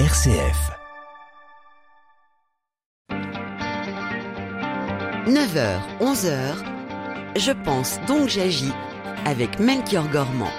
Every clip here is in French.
RCF. 9h, 11h, je pense donc j'agis avec Melchior Gormand.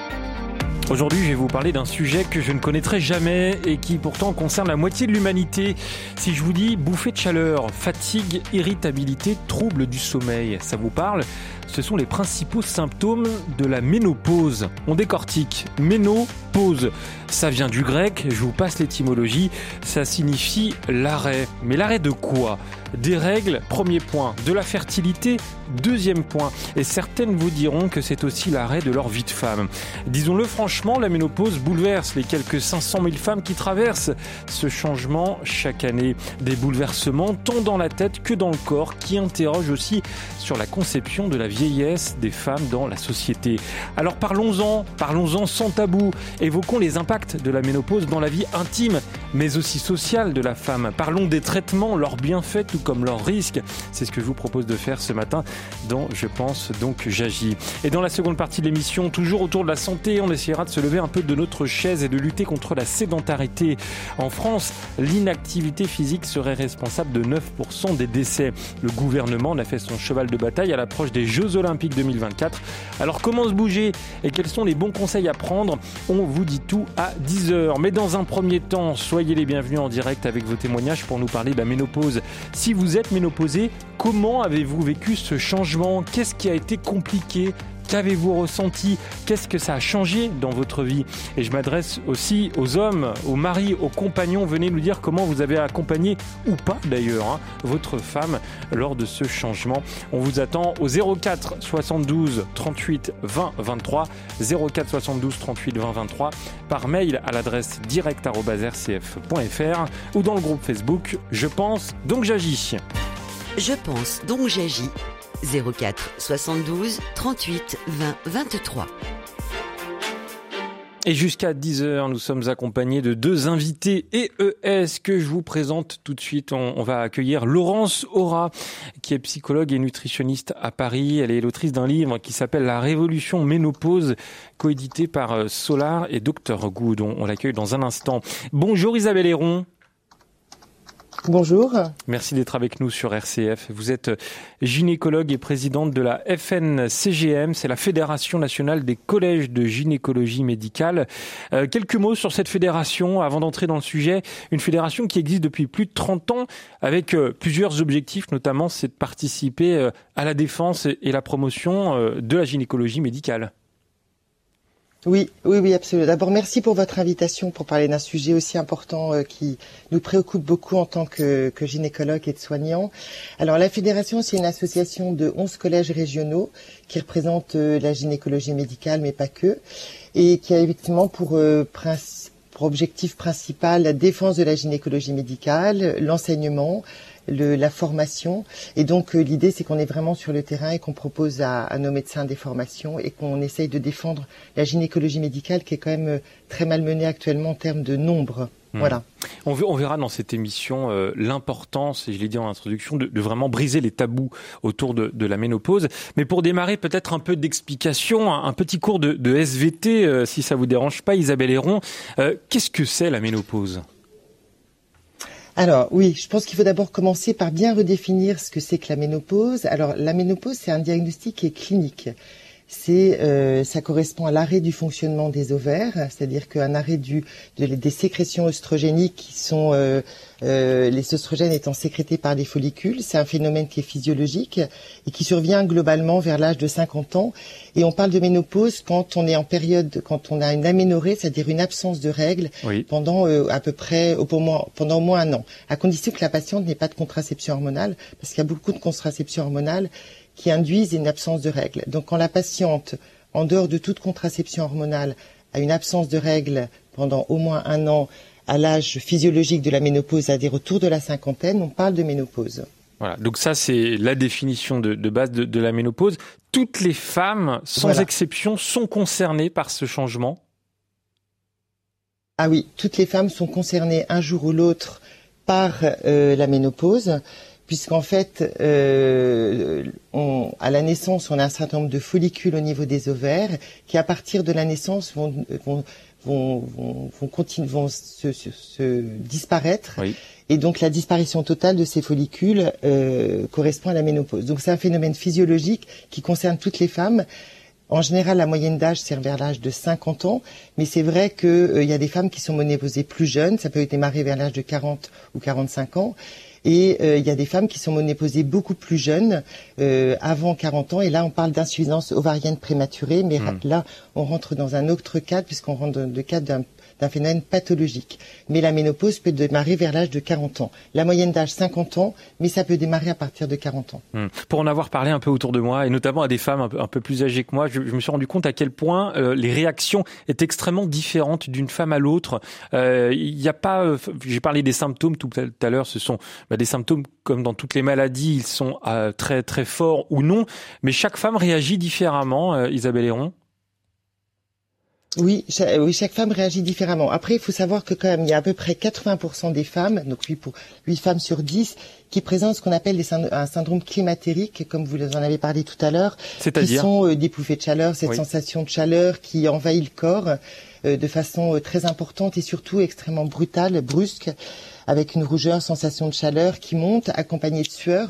Aujourd'hui, je vais vous parler d'un sujet que je ne connaîtrai jamais et qui pourtant concerne la moitié de l'humanité. Si je vous dis bouffée de chaleur, fatigue, irritabilité, trouble du sommeil, ça vous parle? Ce sont les principaux symptômes de la ménopause. On décortique. Ménopause. Ça vient du grec, je vous passe l'étymologie, ça signifie l'arrêt. Mais l'arrêt de quoi? Des règles, premier point. De la fertilité, deuxième point. Et certaines vous diront que c'est aussi l'arrêt de leur vie de femme. Disons-le franchement, la ménopause bouleverse les quelques 500 000 femmes qui traversent ce changement chaque année. Des bouleversements tant dans la tête que dans le corps qui interrogent aussi sur la conception de la vieillesse des femmes dans la société. Alors parlons-en, parlons-en sans tabou, évoquons les impacts de la ménopause dans la vie intime, mais aussi sociale de la femme. Parlons des traitements, leurs bienfaits, tout comme leurs risques. C'est ce que je vous propose de faire ce matin dans Je pense donc j'agis. Et dans la seconde partie de l'émission, toujours autour de la santé, on essaiera de se lever un peu de notre chaise et de lutter contre la sédentarité. En France, l'inactivité physique serait responsable de 9% des décès. Le gouvernement en a fait son cheval de bataille à l'approche des Jeux Olympiques 2024. Alors comment se bouger et quels sont les bons conseils à prendre? On vous dit tout à 10h. Mais dans un premier temps, soyez les bienvenus en direct avec vos témoignages pour nous parler de la ménopause. Si vous êtes ménopausé, comment avez-vous vécu ce changement? Qu'est-ce qui a été compliqué Qu'avez-vous ressenti? Qu'est-ce que ça a changé dans votre vie? Et je m'adresse aussi aux hommes, aux maris, aux compagnons. Venez nous dire comment vous avez accompagné, ou pas d'ailleurs, hein, votre femme lors de ce changement. On vous attend au 04 72 38 20 23, 04 72 38 20 23, par mail à l'adresse direct.rcf.fr ou dans le groupe Facebook Je pense donc j'agis. Je pense donc j'agis 04 72 38 20 23. Et jusqu'à 10h, nous sommes accompagnés de deux invités EES que je vous présente tout de suite. On, va accueillir Laurence Aura, qui est psychologue et nutritionniste à Paris. Elle est l'autrice d'un livre qui s'appelle La Révolution Ménopause, coédité par euh, Solar et Dr Good. On, on l'accueille dans un instant. Bonjour Isabelle Héron. Bonjour. Merci d'être avec nous sur RCF. Vous êtes gynécologue et présidente de la FNCGM, c'est la Fédération nationale des collèges de gynécologie médicale. Euh, quelques mots sur cette fédération avant d'entrer dans le sujet. Une fédération qui existe depuis plus de 30 ans avec euh, plusieurs objectifs, notamment c'est de participer euh, à la défense et la promotion de la gynécologie médicale. Oui, oui, oui, absolument. D'abord, merci pour votre invitation pour parler d'un sujet aussi important euh, qui nous préoccupe beaucoup en tant que, que gynécologue et de soignants. Alors, la Fédération, c'est une association de 11 collèges régionaux qui représentent euh, la gynécologie médicale, mais pas que, et qui a effectivement pour, euh, pour objectif principal la défense de la gynécologie médicale, l'enseignement, le, la formation. Et donc euh, l'idée, c'est qu'on est vraiment sur le terrain et qu'on propose à, à, nos médecins des formations et qu'on essaye de défendre la gynécologie médicale qui est quand même euh, très mal menée actuellement en termes de nombre. Hmm. Voilà. On, on, verra dans cette émission euh, l'importance, et je l'ai dit en introduction, de, de, vraiment briser les tabous autour de, de, la ménopause. Mais pour démarrer, peut-être un peu d'explication, un, un, petit cours de, de SVT, euh, si ça vous dérange pas, Isabelle Héron. Euh, Qu'est-ce que c'est la ménopause? Alors oui, je pense qu'il faut d'abord commencer par bien redéfinir ce que c'est que la ménopause. Alors la ménopause, c'est un diagnostic qui est clinique. C'est, euh, ça correspond à l'arrêt du fonctionnement des ovaires, c'est-à-dire qu'un arrêt du, de, des sécrétions oestrogéniques qui sont euh, euh, les oestrogènes étant sécrétés par des follicules. C'est un phénomène qui est physiologique et qui survient globalement vers l'âge de 50 ans. Et on parle de ménopause quand on est en période, quand on a une aménorrhée, c'est-à-dire une absence de règles oui. pendant euh, à peu près au moins, pendant au moins un an, à condition que la patiente n'ait pas de contraception hormonale, parce qu'il y a beaucoup de contraception hormonale qui induisent une absence de règles. Donc quand la patiente, en dehors de toute contraception hormonale, a une absence de règles pendant au moins un an à l'âge physiologique de la ménopause, à des retours de la cinquantaine, on parle de ménopause. Voilà, donc ça c'est la définition de, de base de, de, la ménopause. Toutes les femmes, sans voilà. exception, sont concernées par ce changement? Ah oui, toutes les femmes sont concernées un jour ou l'autre par euh, la ménopause puisqu'en fait, euh, on, à la naissance, on a un certain nombre de follicules au niveau des ovaires qui, à partir de la naissance, vont, vont, vont, vont, vont, continuer, vont se, se, se disparaître. Et donc la disparition totale de ces follicules euh, correspond à la ménopause. Donc c'est un phénomène physiologique qui concerne toutes les femmes. En général, la moyenne d'âge, c'est vers l'âge de 50 ans, mais c'est vrai qu'il euh, y a des femmes qui sont ménopausées plus jeunes, ça peut démarrer vers l'âge de 40 ou 45 ans, et euh, il y a des femmes qui sont ménopausées beaucoup plus jeunes, euh, avant 40 ans. Et là, on parle d'insuffisance ovarienne prématurée. Mais hmm. là, on rentre dans un autre cadre, puisqu'on rentre dans le cadre d'un d'un phénomène pathologique. Mais la ménopause peut démarrer vers l'âge de 40 ans. La moyenne d'âge 50 ans, mais ça peut démarrer à partir de 40 ans. Hmm. Pour en avoir parlé un peu autour de moi, et notamment à des femmes un peu, plus âgées que moi, je, me suis rendu compte à quel point euh, les réactions étaient extrêmement différentes d'une femme à l'autre. Euh, il n'y a pas, euh, j'ai parlé des symptômes tout à l'heure, ce sont bah, des symptômes comme dans toutes les maladies, ils sont très très forts ou non, mais chaque femme réagit différemment. Isabelle Héron. Oui, chaque, oui, chaque femme réagit différemment. Après, il faut savoir que quand même, il y a à peu près 80% des femmes, donc 8, pour, 8 femmes sur 10, qui présentent ce qu'on appelle un syndrome climatérique, comme vous en avez parlé tout à l'heure, qui sont euh, des bouffées de chaleur, cette sensation de chaleur qui envahit le corps euh, de façon euh, très importante et surtout extrêmement brutale, brusque, avec une rougeur, sensation de chaleur qui monte, accompagnée de sueur.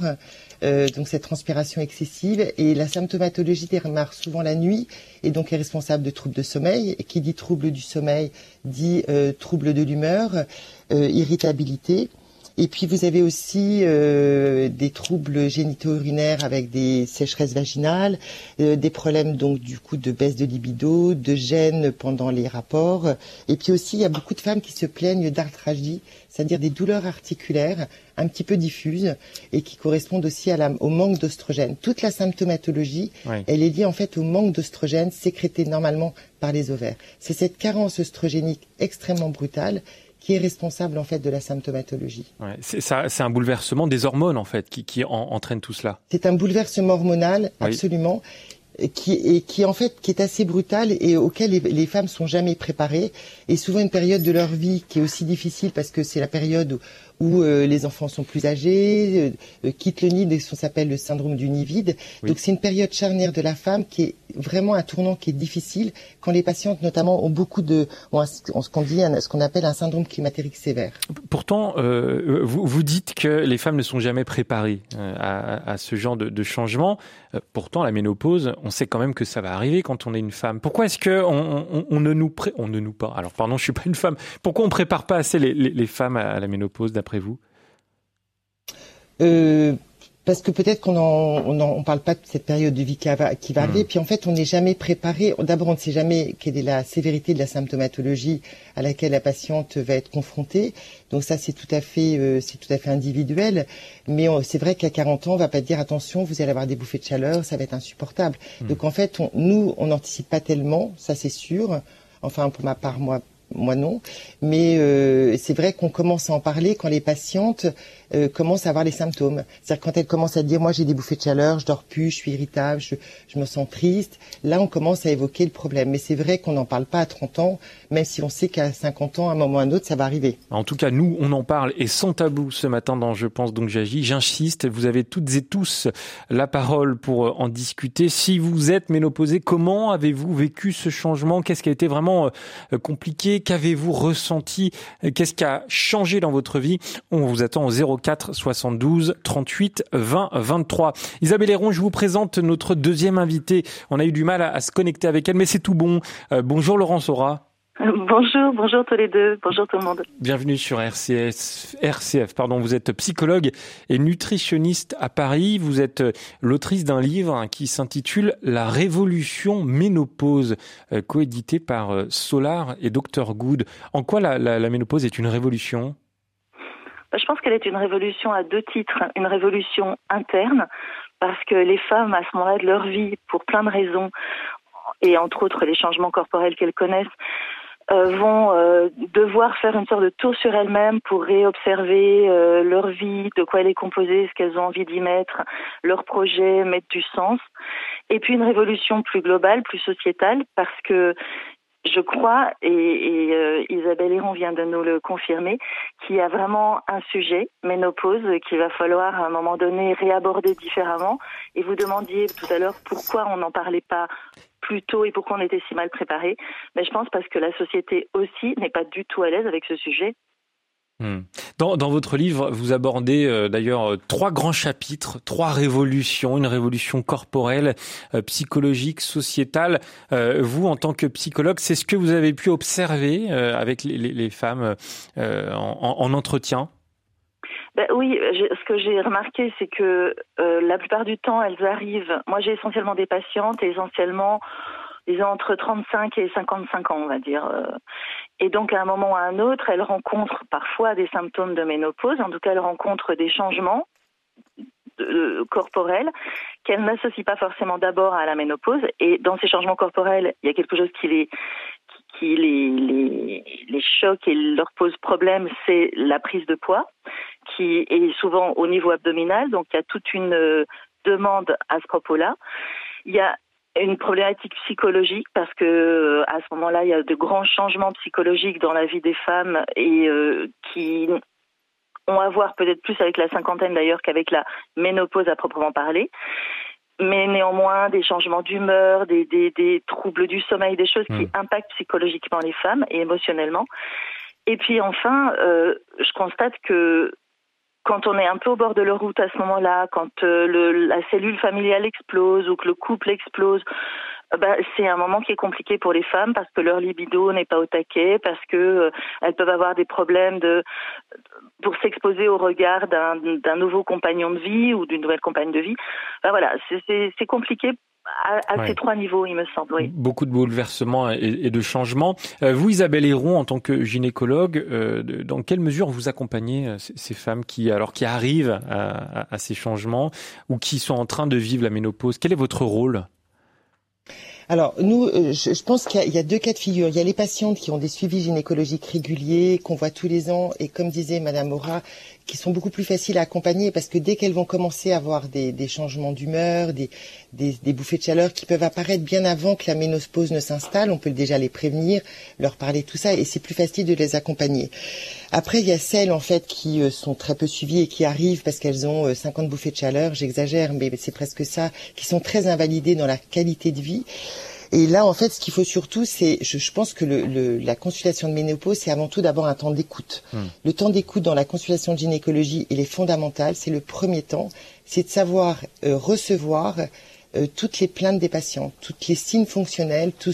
Euh, donc cette transpiration excessive. Et la symptomatologie démarre souvent la nuit et donc est responsable de troubles de sommeil. Qui dit trouble du sommeil dit euh, trouble de l'humeur, euh, irritabilité. Et puis vous avez aussi euh, des troubles génito-urinaires avec des sécheresses vaginales, euh, des problèmes donc du coup de baisse de libido, de gêne pendant les rapports. Et puis aussi il y a beaucoup de femmes qui se plaignent d'arthralgie, c'est-à-dire des douleurs articulaires un petit peu diffuses et qui correspondent aussi à la, au manque d'ostrogène. Toute la symptomatologie, elle est liée en fait au manque d'ostrogène sécrété normalement par les ovaires. C'est cette carence oestrogénique extrêmement brutale qui est responsable en fait de la symptomatologie. Ouais, c'est un bouleversement des hormones en fait qui, qui entraîne tout cela. C'est un bouleversement hormonal absolument qui et qui en fait qui est assez brutal et auquel les, les, femmes sont jamais préparées et souvent une période de leur vie qui est aussi difficile parce que c'est la période où, où euh, les enfants sont plus âgés, euh, quittent le nid, ce qu'on s'appelle le syndrome du nid vide. Donc c'est une période charnière de la femme qui est vraiment un tournant qui est difficile quand les patientes notamment ont beaucoup de ce qu'on dit ce qu'on appelle un syndrome climatérique sévère. Pourtant, euh, vous, vous dites que les femmes ne sont jamais préparées à, à, ce genre de, de changement. Pourtant, la ménopause, on sait quand même que ça va arriver quand on est une femme. Pourquoi est-ce que on, on, on, ne nous pré... on ne nous pas? Alors pardon, je suis pas une femme. Pourquoi on prépare pas assez les, les, les femmes à la ménopause d'après vous euh, parce que peut-être qu'on en, on, parle pas de cette période de vie qui va, qui va arriver, hmm. puis en fait on n'est jamais préparé. D'abord on ne sait jamais quelle est la sévérité de la symptomatologie à laquelle la patiente va être confrontée. Donc ça c'est tout à fait euh, c'est tout à fait individuel. Mais c'est vrai qu'à 40 ans on va pas dire attention vous allez avoir des bouffées de chaleur, ça va être insupportable. Hmm. Donc en fait nous on n'anticipe pas tellement, ça c'est sûr. Enfin pour ma part moi moi non. Mais euh, c'est vrai qu'on commence à en parler quand les patientes euh, commencent à avoir les symptômes. C'est-à-dire quand elles commencent à dire moi j'ai des bouffées de chaleur, je dors plus, je suis irritable, je, je me sens triste. Là on commence à évoquer le problème. Mais c'est vrai qu'on n'en parle pas à 30 ans, même si on sait qu'à 50 ans, à un moment ou à un autre, ça va arriver. En tout cas, nous, on en parle et sans tabou ce matin dans Je pense donc j'agis. J'insiste, vous avez toutes et tous la parole pour euh, en discuter. Si vous êtes ménopausé, comment avez-vous vécu ce changement? Qu'est-ce qui a été vraiment compliqué? Qu'avez-vous ressenti? Qu'est-ce qui a changé dans votre vie? On vous attend au 04 72 38 20 23. Isabelle Héron, je vous présente notre deuxième invitée. On a eu du mal à, se connecter avec elle, mais c'est tout bon. Euh, bonjour Laurence Aura. Bonjour, bonjour tous les deux, bonjour tout le monde. Bienvenue sur RCS, RCF. Pardon, vous êtes psychologue et nutritionniste à Paris. Vous êtes euh, l'autrice d'un livre qui s'intitule La révolution ménopause, euh, coédité par euh, Solar et Dr Good. En quoi la, la, ménopause est une révolution? Bah, Je pense qu'elle est une révolution à deux titres. Une révolution interne, parce que les femmes, à ce moment-là de leur vie, pour plein de raisons, et entre autres les changements corporels qu'elles connaissent, vont euh, devoir faire une sorte de tour sur elles-mêmes pour réobserver euh, leur vie, de quoi elle est composée, ce qu'elles ont envie d'y mettre, leur projet, mettre du sens. Et puis une révolution plus globale, plus sociétale, parce que je crois, et, et Isabelle Héron vient de nous le confirmer, qu'il y a vraiment un sujet, ménopause, qu'il va falloir à un moment donné réaborder différemment. Et vous demandiez tout à l'heure pourquoi on n'en parlait pas plus tôt et pourquoi on était si mal préparé Mais je pense parce que la société aussi n'est pas du tout à l'aise avec ce sujet. Hmm. Dans, votre livre, vous abordez euh, d'ailleurs euh, trois grands chapitres, trois révolutions, une révolution corporelle, euh, psychologique, sociétale. vous, en tant que psychologue, c'est ce que vous avez pu observer avec les, femmes en, entretien? Ben oui, ce que j'ai remarqué, c'est que la plupart du temps, elles arrivent. Moi, j'ai essentiellement des patientes, essentiellement entre 35 et 55 ans, on va dire. Euh. Et donc, à un moment ou à un autre, elle rencontre parfois des symptômes de ménopause. En tout cas, elle rencontre des changements corporels qu'elle n'associe pas forcément d'abord à la ménopause. Et dans ces changements corporels, il y a quelque chose qui les choque et leur pose problème, c'est la prise de poids, qui est souvent au niveau abdominal. Donc, il y a toute une euh, demande à ce propos-là. Il y a une problématique psychologique parce que euh, à ce moment-là, il y a de grands changements psychologiques dans la vie des femmes et euh, qui ont à voir peut-être plus avec la cinquantaine d'ailleurs qu'avec la ménopause à proprement parler. Mais néanmoins, des changements d'humeur, des, des, des, troubles du sommeil, des choses qui hmm. impactent psychologiquement les femmes et émotionnellement. Et puis enfin, euh, je constate que quand on est un peu au bord de la route à ce moment-là, quand euh, la cellule familiale explose ou que le couple explose, euh, bah, c'est un moment qui est compliqué pour les femmes parce que leur libido n'est pas au taquet, parce que euh, elles peuvent avoir des problèmes de pour s'exposer au regard d'un nouveau compagnon de vie ou d'une nouvelle compagne de vie. Bah, voilà, c'est compliqué à, ces trois niveaux, il me semble. Oui. Beaucoup de bouleversements et, de changements. Euh, vous, Isabelle Héron, en tant que gynécologue, euh, dans quelle mesure vous accompagnez euh, ces femmes qui, alors, qui arrivent à, à, ces changements ou qui sont en train de vivre la ménopause? Quel est votre rôle? Alors nous, je, pense qu'il y, a deux cas de figure. Il y a les patientes qui ont des suivis gynécologiques réguliers, qu'on voit tous les ans, et comme disait Madame Mora, qui sont beaucoup plus faciles à accompagner parce que dès qu'elles vont commencer à avoir des, changements d'humeur, des, des, des, bouffées de chaleur qui peuvent apparaître bien avant que la ménopause ne s'installe, on peut déjà les prévenir, leur parler tout ça et c'est plus facile de les accompagner. Après, il y a celles en fait qui euh, sont très peu suivies et qui arrivent parce qu'elles ont 50 euh, bouffées de chaleur, j'exagère, mais c'est presque ça, qui sont très invalidées dans la qualité de vie. Et là, en fait, ce qu'il faut surtout, c'est, je, pense que le, la consultation de ménopause, c'est avant tout d'abord un temps d'écoute. Hmm. Le temps d'écoute dans la consultation de gynécologie, il est fondamental. C'est le premier temps. C'est de savoir euh, recevoir euh, toutes les plaintes des patients, toutes les signes fonctionnels, tout,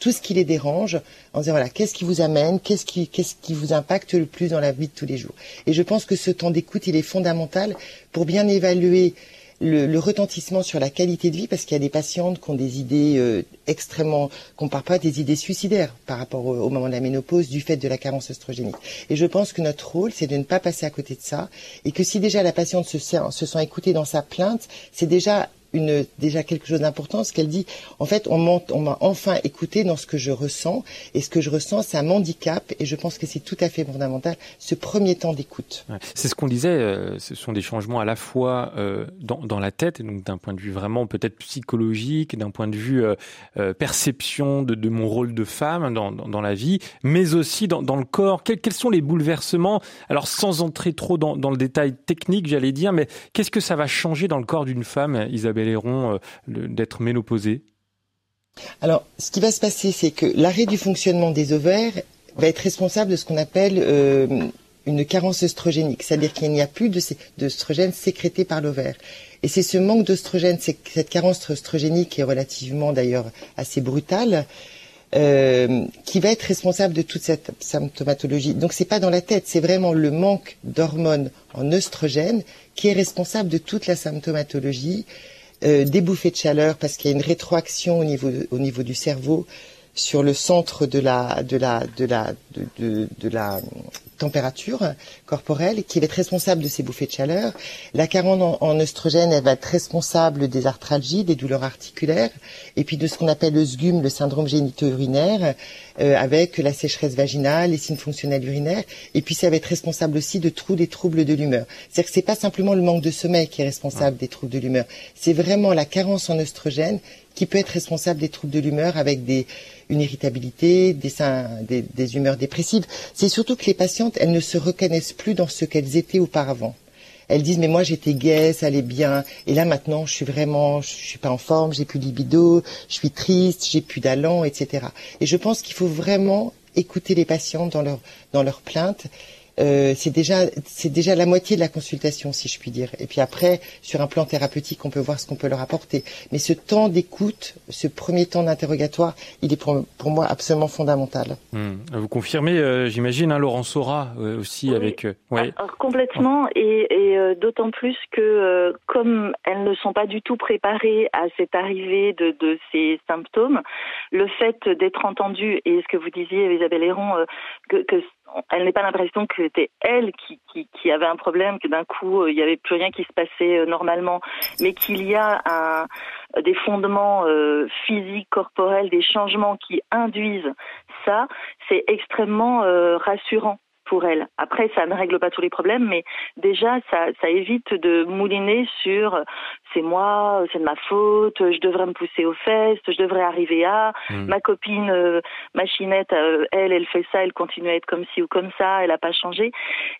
tout ce qui les dérange, en disant voilà, qu'est-ce qui vous amène, qu'est-ce qui, qu'est-ce qui vous impacte le plus dans la vie de tous les jours. Et je pense que ce temps d'écoute, il est fondamental pour bien évaluer le, retentissement sur la qualité de vie, parce qu'il y a des patientes qui ont des idées euh, extrêmement, qu'on parle pas des idées suicidaires par rapport au, moment de la ménopause du fait de la carence oestrogénique. Et je pense que notre rôle, c'est de ne pas passer à côté de ça, et que si déjà la patiente se, se sent écoutée dans sa plainte, c'est déjà une, déjà quelque chose d'important, ce qu'elle dit, en fait, on m'a enfin écouté dans ce que je ressens, et ce que je ressens, c'est un handicap, et je pense que c'est tout à fait fondamental, ce premier temps d'écoute. C'est ce qu'on disait, euh, ce sont des changements à la fois euh, dans, dans, la tête, et donc d'un point de vue vraiment peut-être psychologique, d'un point de vue euh, perception de, mon rôle de femme dans, dans, la vie, mais aussi dans, le corps. Quels, quels, sont les bouleversements? Alors sans entrer trop dans le détail technique, j'allais dire, mais qu'est-ce que ça va changer dans le corps d'une femme, Isabelle? Euh, d'être Alors, ce qui va se passer, c'est que l'arrêt du fonctionnement des ovaires va être responsable de ce qu'on appelle euh, une carence œstrogénique, c'est-à-dire qu'il n'y a plus d'œstrogène sécrété par l'ovaire. Et c'est ce manque d'œstrogène, cette carence œstrogénique qui est relativement d'ailleurs assez brutale, euh, qui va être responsable de toute cette symptomatologie. Donc c'est pas dans la tête, c'est vraiment le manque d'hormones en œstrogène qui est responsable de toute la symptomatologie euh, des de chaleur parce qu'il y a une rétroaction au niveau, au niveau du cerveau sur le centre de la, de la, de la, de, de, la température corporelle qui va être responsable de ces bouffées de chaleur. La carence en, en oestrogène, elle va être responsable des arthralgies, des douleurs articulaires, et puis de ce qu'on appelle le SGUM, le syndrome génito-urinaire, euh, avec la sécheresse vaginale, les signes fonctionnels urinaires, et puis ça va être responsable aussi de tous des troubles de l'humeur. C'est-à-dire que c'est pas simplement le manque de sommeil qui est responsable des troubles de l'humeur, c'est vraiment la carence en oestrogène qui peut être responsable des troubles de l'humeur avec des, une irritabilité, des, des, humeurs dépressives. C'est surtout que les patientes, elles ne se reconnaissent plus dans ce qu'elles étaient auparavant. elles disent mais moi j'étais gaie, ça allait bien, et là maintenant je suis vraiment, je suis pas en forme, j'ai plus de libido, je suis triste, j'ai plus d'allant, etc. Et je pense qu'il faut vraiment écouter les patients dans leur dans leurs plaintes euh, c'est déjà c'est déjà la moitié de la consultation, si je puis dire. Et puis après, sur un plan thérapeutique, on peut voir ce qu'on peut leur apporter. Mais ce temps d'écoute, ce premier temps d'interrogatoire, il est pour, pour, moi absolument fondamental. Hmm. Vous confirmez, euh, j'imagine, hein, Laurent Sora euh, aussi avec. Ouais. Alors, complètement, et, et d'autant plus que comme elles ne sont pas du tout préparées à cette arrivée de, de ces symptômes, le fait d'être entendues et ce que vous disiez, Isabelle Héron, que, que elle n'est pas l'impression que c'était elle qui, avait un problème, que d'un coup euh, il n'y avait plus rien qui se passait euh, normalement, mais qu'il y a des fondements euh, physiques, corporels, des changements qui induisent ça, c'est extrêmement rassurant pour elle. Après, ça ne règle pas tous les problèmes, mais déjà, ça, ça évite de mouliner sur c'est moi, c'est de ma faute, je devrais me pousser aux fesses, je devrais arriver à. Hmm. Ma copine euh, machinette, euh, elle, elle fait ça, elle continue à être comme ci ou comme ça, elle n'a pas changé.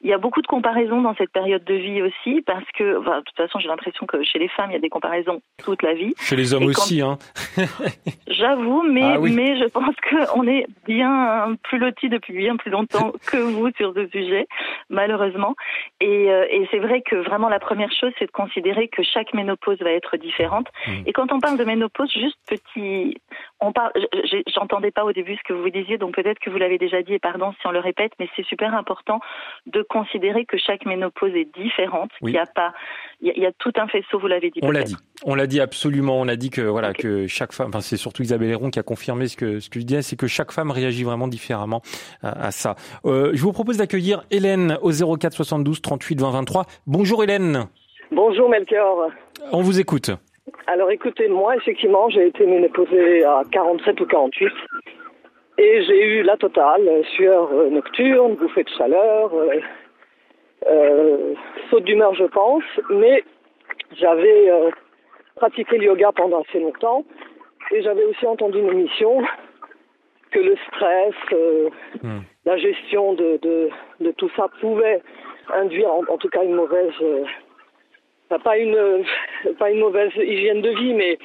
Il y a beaucoup de comparaisons dans cette période de vie aussi, parce que, enfin, de toute façon, j'ai l'impression que chez les femmes, il y a des comparaisons toute la vie. Chez les hommes aussi, hein. J'avoue, mais, ah mais je pense qu'on est bien plus lotis depuis bien plus longtemps que vous sur ce sujet, malheureusement. Et, euh, et c'est vrai que vraiment la première chose, c'est de considérer que chaque ménopause va être différente. Mmh. Et quand on parle de ménopause, juste petit, on parle, j'entendais pas au début ce que vous disiez, donc peut-être que vous l'avez déjà dit et pardon si on le répète, mais c'est super important de considérer que chaque ménopause est différente. Il y a pas, il y, a tout un faisceau, vous l'avez dit. On l'a dit, on l'a dit absolument. On a dit que voilà que chaque femme, enfin c'est surtout Isabelle Héron qui a confirmé ce que ce que je disais, c'est que chaque femme réagit vraiment différemment à, ça. Euh, je vous propose d'accueillir Hélène au 04 72 38 20 23. Bonjour Hélène. Bonjour Melchior. On vous écoute. Alors écoutez, moi effectivement j'ai été ménopausée à 47 ou 48 et j'ai eu la totale, sueur euh, nocturne, bouffée de chaleur, euh, euh, saut d'humeur je pense, mais j'avais pratiqué le yoga pendant assez longtemps. Et j'avais aussi entendu une émission que le stress, hmm. la gestion de, de, tout ça pouvait induire en, tout cas une mauvaise pas une, pas une mauvaise hygiène de vie, mais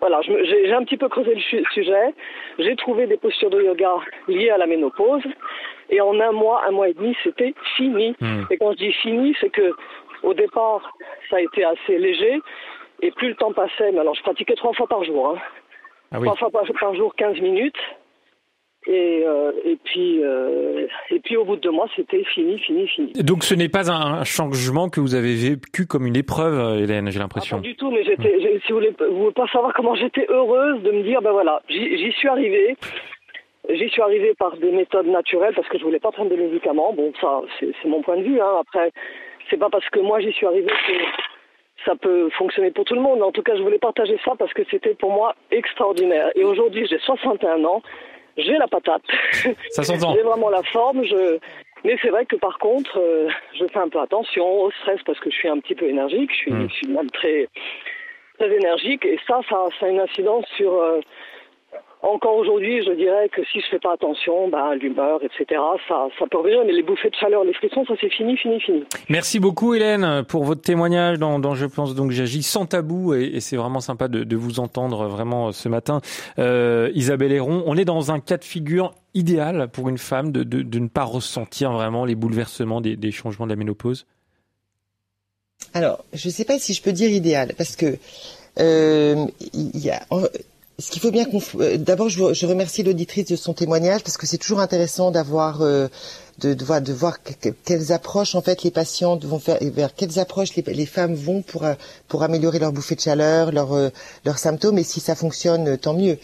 voilà, j'ai un petit peu creusé le sujet. J'ai trouvé des postures de yoga liées à la ménopause. Et en un mois, un mois et demi, c'était fini. Hmm. Et quand je dis fini, c'est que au départ, ça a été assez léger. Et plus le temps passait, mais alors je pratiquais trois fois par jour. Hein. Ah trois fois par jour, 15 minutes. Et, euh, et puis euh, et puis au bout de deux mois, c'était fini, fini, fini. Donc ce n'est pas un changement que vous avez vécu comme une épreuve, Hélène, j'ai l'impression. pas du tout, mais j'étais, si vous voulez, vous voulez pas savoir comment j'étais heureuse de me dire, ben voilà, j'y suis arrivée. J'y suis arrivée par des méthodes naturelles parce que je voulais pas prendre de médicaments. Bon, ça, c'est mon point de vue. Hein. Après, c'est pas parce que moi j'y suis arrivée que ça peut fonctionner pour tout le monde. En tout cas, je voulais partager ça parce que c'était pour moi extraordinaire. Et aujourd'hui, j'ai 61 ans j'ai la patate. Ça s'entend. j'ai vraiment la forme. Je... Mais c'est vrai que par contre, euh, je fais un peu attention au stress parce que je suis un petit peu énergique. Je suis, hmm. je suis même très, très énergique. Et ça, ça, ça a une incidence sur, euh, encore aujourd'hui, je dirais que si je fais pas attention, bah, l'humeur, etc., ça, ça peut revenir. Mais les bouffées de chaleur, les frissons, ça c'est fini, fini, fini. Merci beaucoup, Hélène, pour votre témoignage dans, Je pense donc j'agis sans tabou et, c'est vraiment sympa de, vous entendre vraiment ce matin. Euh, Isabelle Héron, on est dans un cas de figure idéal pour une femme de, de, ne pas ressentir vraiment les bouleversements des, des changements de la ménopause? Alors, je ne sais pas si je peux dire idéal parce que euh, il y a ce qu'il faut bien. Euh, d'abord, je, je, remercie l'auditrice de son témoignage parce que c'est toujours intéressant d'avoir euh, de, voir, quelles approches en fait les patients vont faire, vers quelles approches les, femmes vont pour euh, pour améliorer leur bouffée de chaleur, leurs leurs symptômes et si ça fonctionne, tant mieux.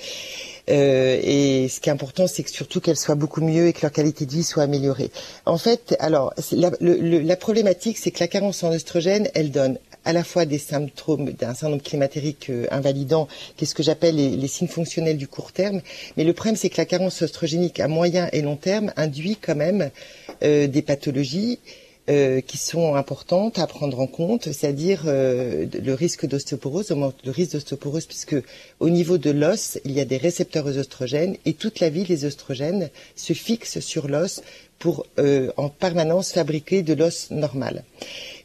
Euh, et ce qui est important, c'est que surtout qu'elles soient beaucoup mieux et que leur qualité de vie soit améliorée. En fait, alors la, le, problématique, c'est que la carence en oestrogène, elle donne à la fois des symptômes d'un syndrome climatérique euh, invalidant, qui est ce que j'appelle les, signes fonctionnels du court terme. Mais le problème, c'est que la carence oestrogénique à moyen et long terme induit quand même euh, des pathologies euh, qui sont importantes à prendre en compte, c'est-à-dire le risque d'ostéoporose, le risque d'ostéoporose puisque au niveau de l'os, il y a des récepteurs aux oestrogènes et toute la vie, les oestrogènes se fixent sur l'os pour en permanence fabriquer de l'os normal.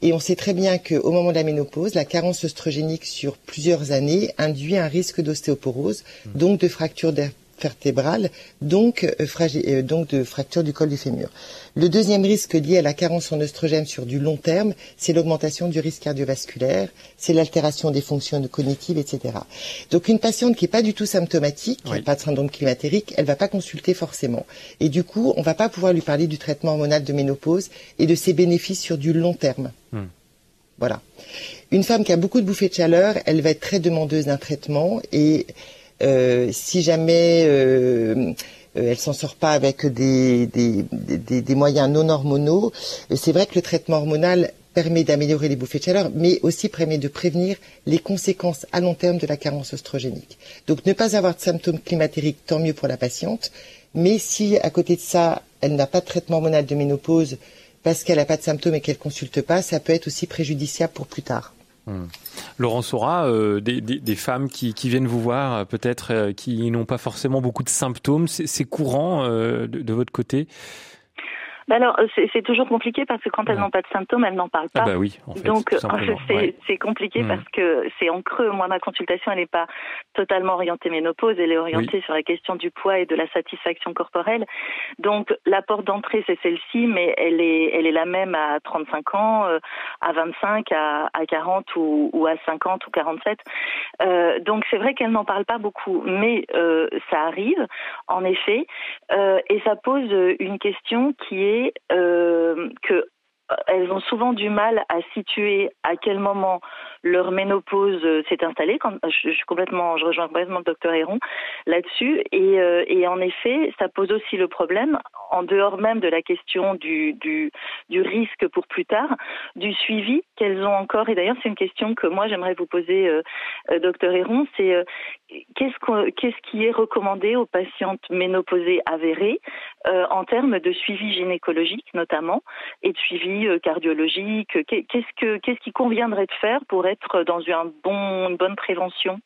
Et on sait très bien qu'au moment de la ménopause, la carence oestrogénique sur plusieurs années induit un risque d'ostéoporose, mmh. donc de fracture vertébrale, donc, euh, euh, donc de fracture du col du fémur. Le deuxième risque lié à la carence en oestrogène sur du long terme, c'est l'augmentation du risque cardiovasculaire, c'est l'altération des fonctions cognitives, etc. Donc une patiente qui n'est pas du tout symptomatique, qui n'a pas de syndrome climatérique, elle va pas consulter forcément. Et du coup, on va pas pouvoir lui parler du traitement hormonal de ménopause et de ses bénéfices sur du long terme. Hmm. Voilà. Une femme qui a beaucoup de bouffées de chaleur, elle va être très demandeuse d'un traitement et si jamais euh, euh, elle s'en sort pas avec des, moyens non hormonaux, c'est vrai que le traitement hormonal permet d'améliorer les bouffées de chaleur, mais aussi permet de prévenir les conséquences à long terme de la carence oestrogénique. Donc ne pas avoir de symptômes climatériques, tant mieux pour la patiente, mais si à côté de ça, elle n'a pas de traitement hormonal de ménopause parce qu'elle n'a pas de symptômes et qu'elle consulte pas, ça peut être aussi préjudiciable pour plus tard. Hmm. Laurent Sora, euh, des, femmes qui, viennent vous voir, euh, peut-être euh, qui n'ont pas forcément beaucoup de symptômes, c'est courant de, votre côté? Bah alors, c'est toujours compliqué parce que quand elles n'ont pas de symptômes, elles n'en parlent ah pas. bah oui, en fait, Donc, c'est compliqué mm. parce que c'est en creux. Moi, ma consultation, elle n'est pas totalement orientée ménopause, elle est orientée sur la question du poids et de la satisfaction corporelle. Donc, la porte d'entrée, c'est celle-ci, mais elle est, elle est la même à 35 ans, euh, à 25, à, à 40 ou, ou, à 50 ou 47. Euh, donc, c'est vrai qu'elles n'en parlent pas beaucoup, mais euh, ça arrive, en effet, euh, et ça pose une question qui est euh, que elles ont souvent du mal à situer à quel moment leur ménopause euh, s'est installée. Quand, je, suis complètement, je rejoins complètement le docteur Héron là-dessus. Et, euh, et, en effet, ça pose aussi le problème, en dehors même de la question du, du, du risque pour plus tard, du suivi qu'elles ont encore. Et d'ailleurs, c'est une question que moi j'aimerais vous poser, euh, docteur Héron, c'est qu'est-ce, qui est recommandé aux patientes ménopausées avérées en termes de suivi gynécologique notamment et de suivi cardiologique? Qu'est-ce que qu'est-ce qui conviendrait de faire pour être dans un bon, une bonne prévention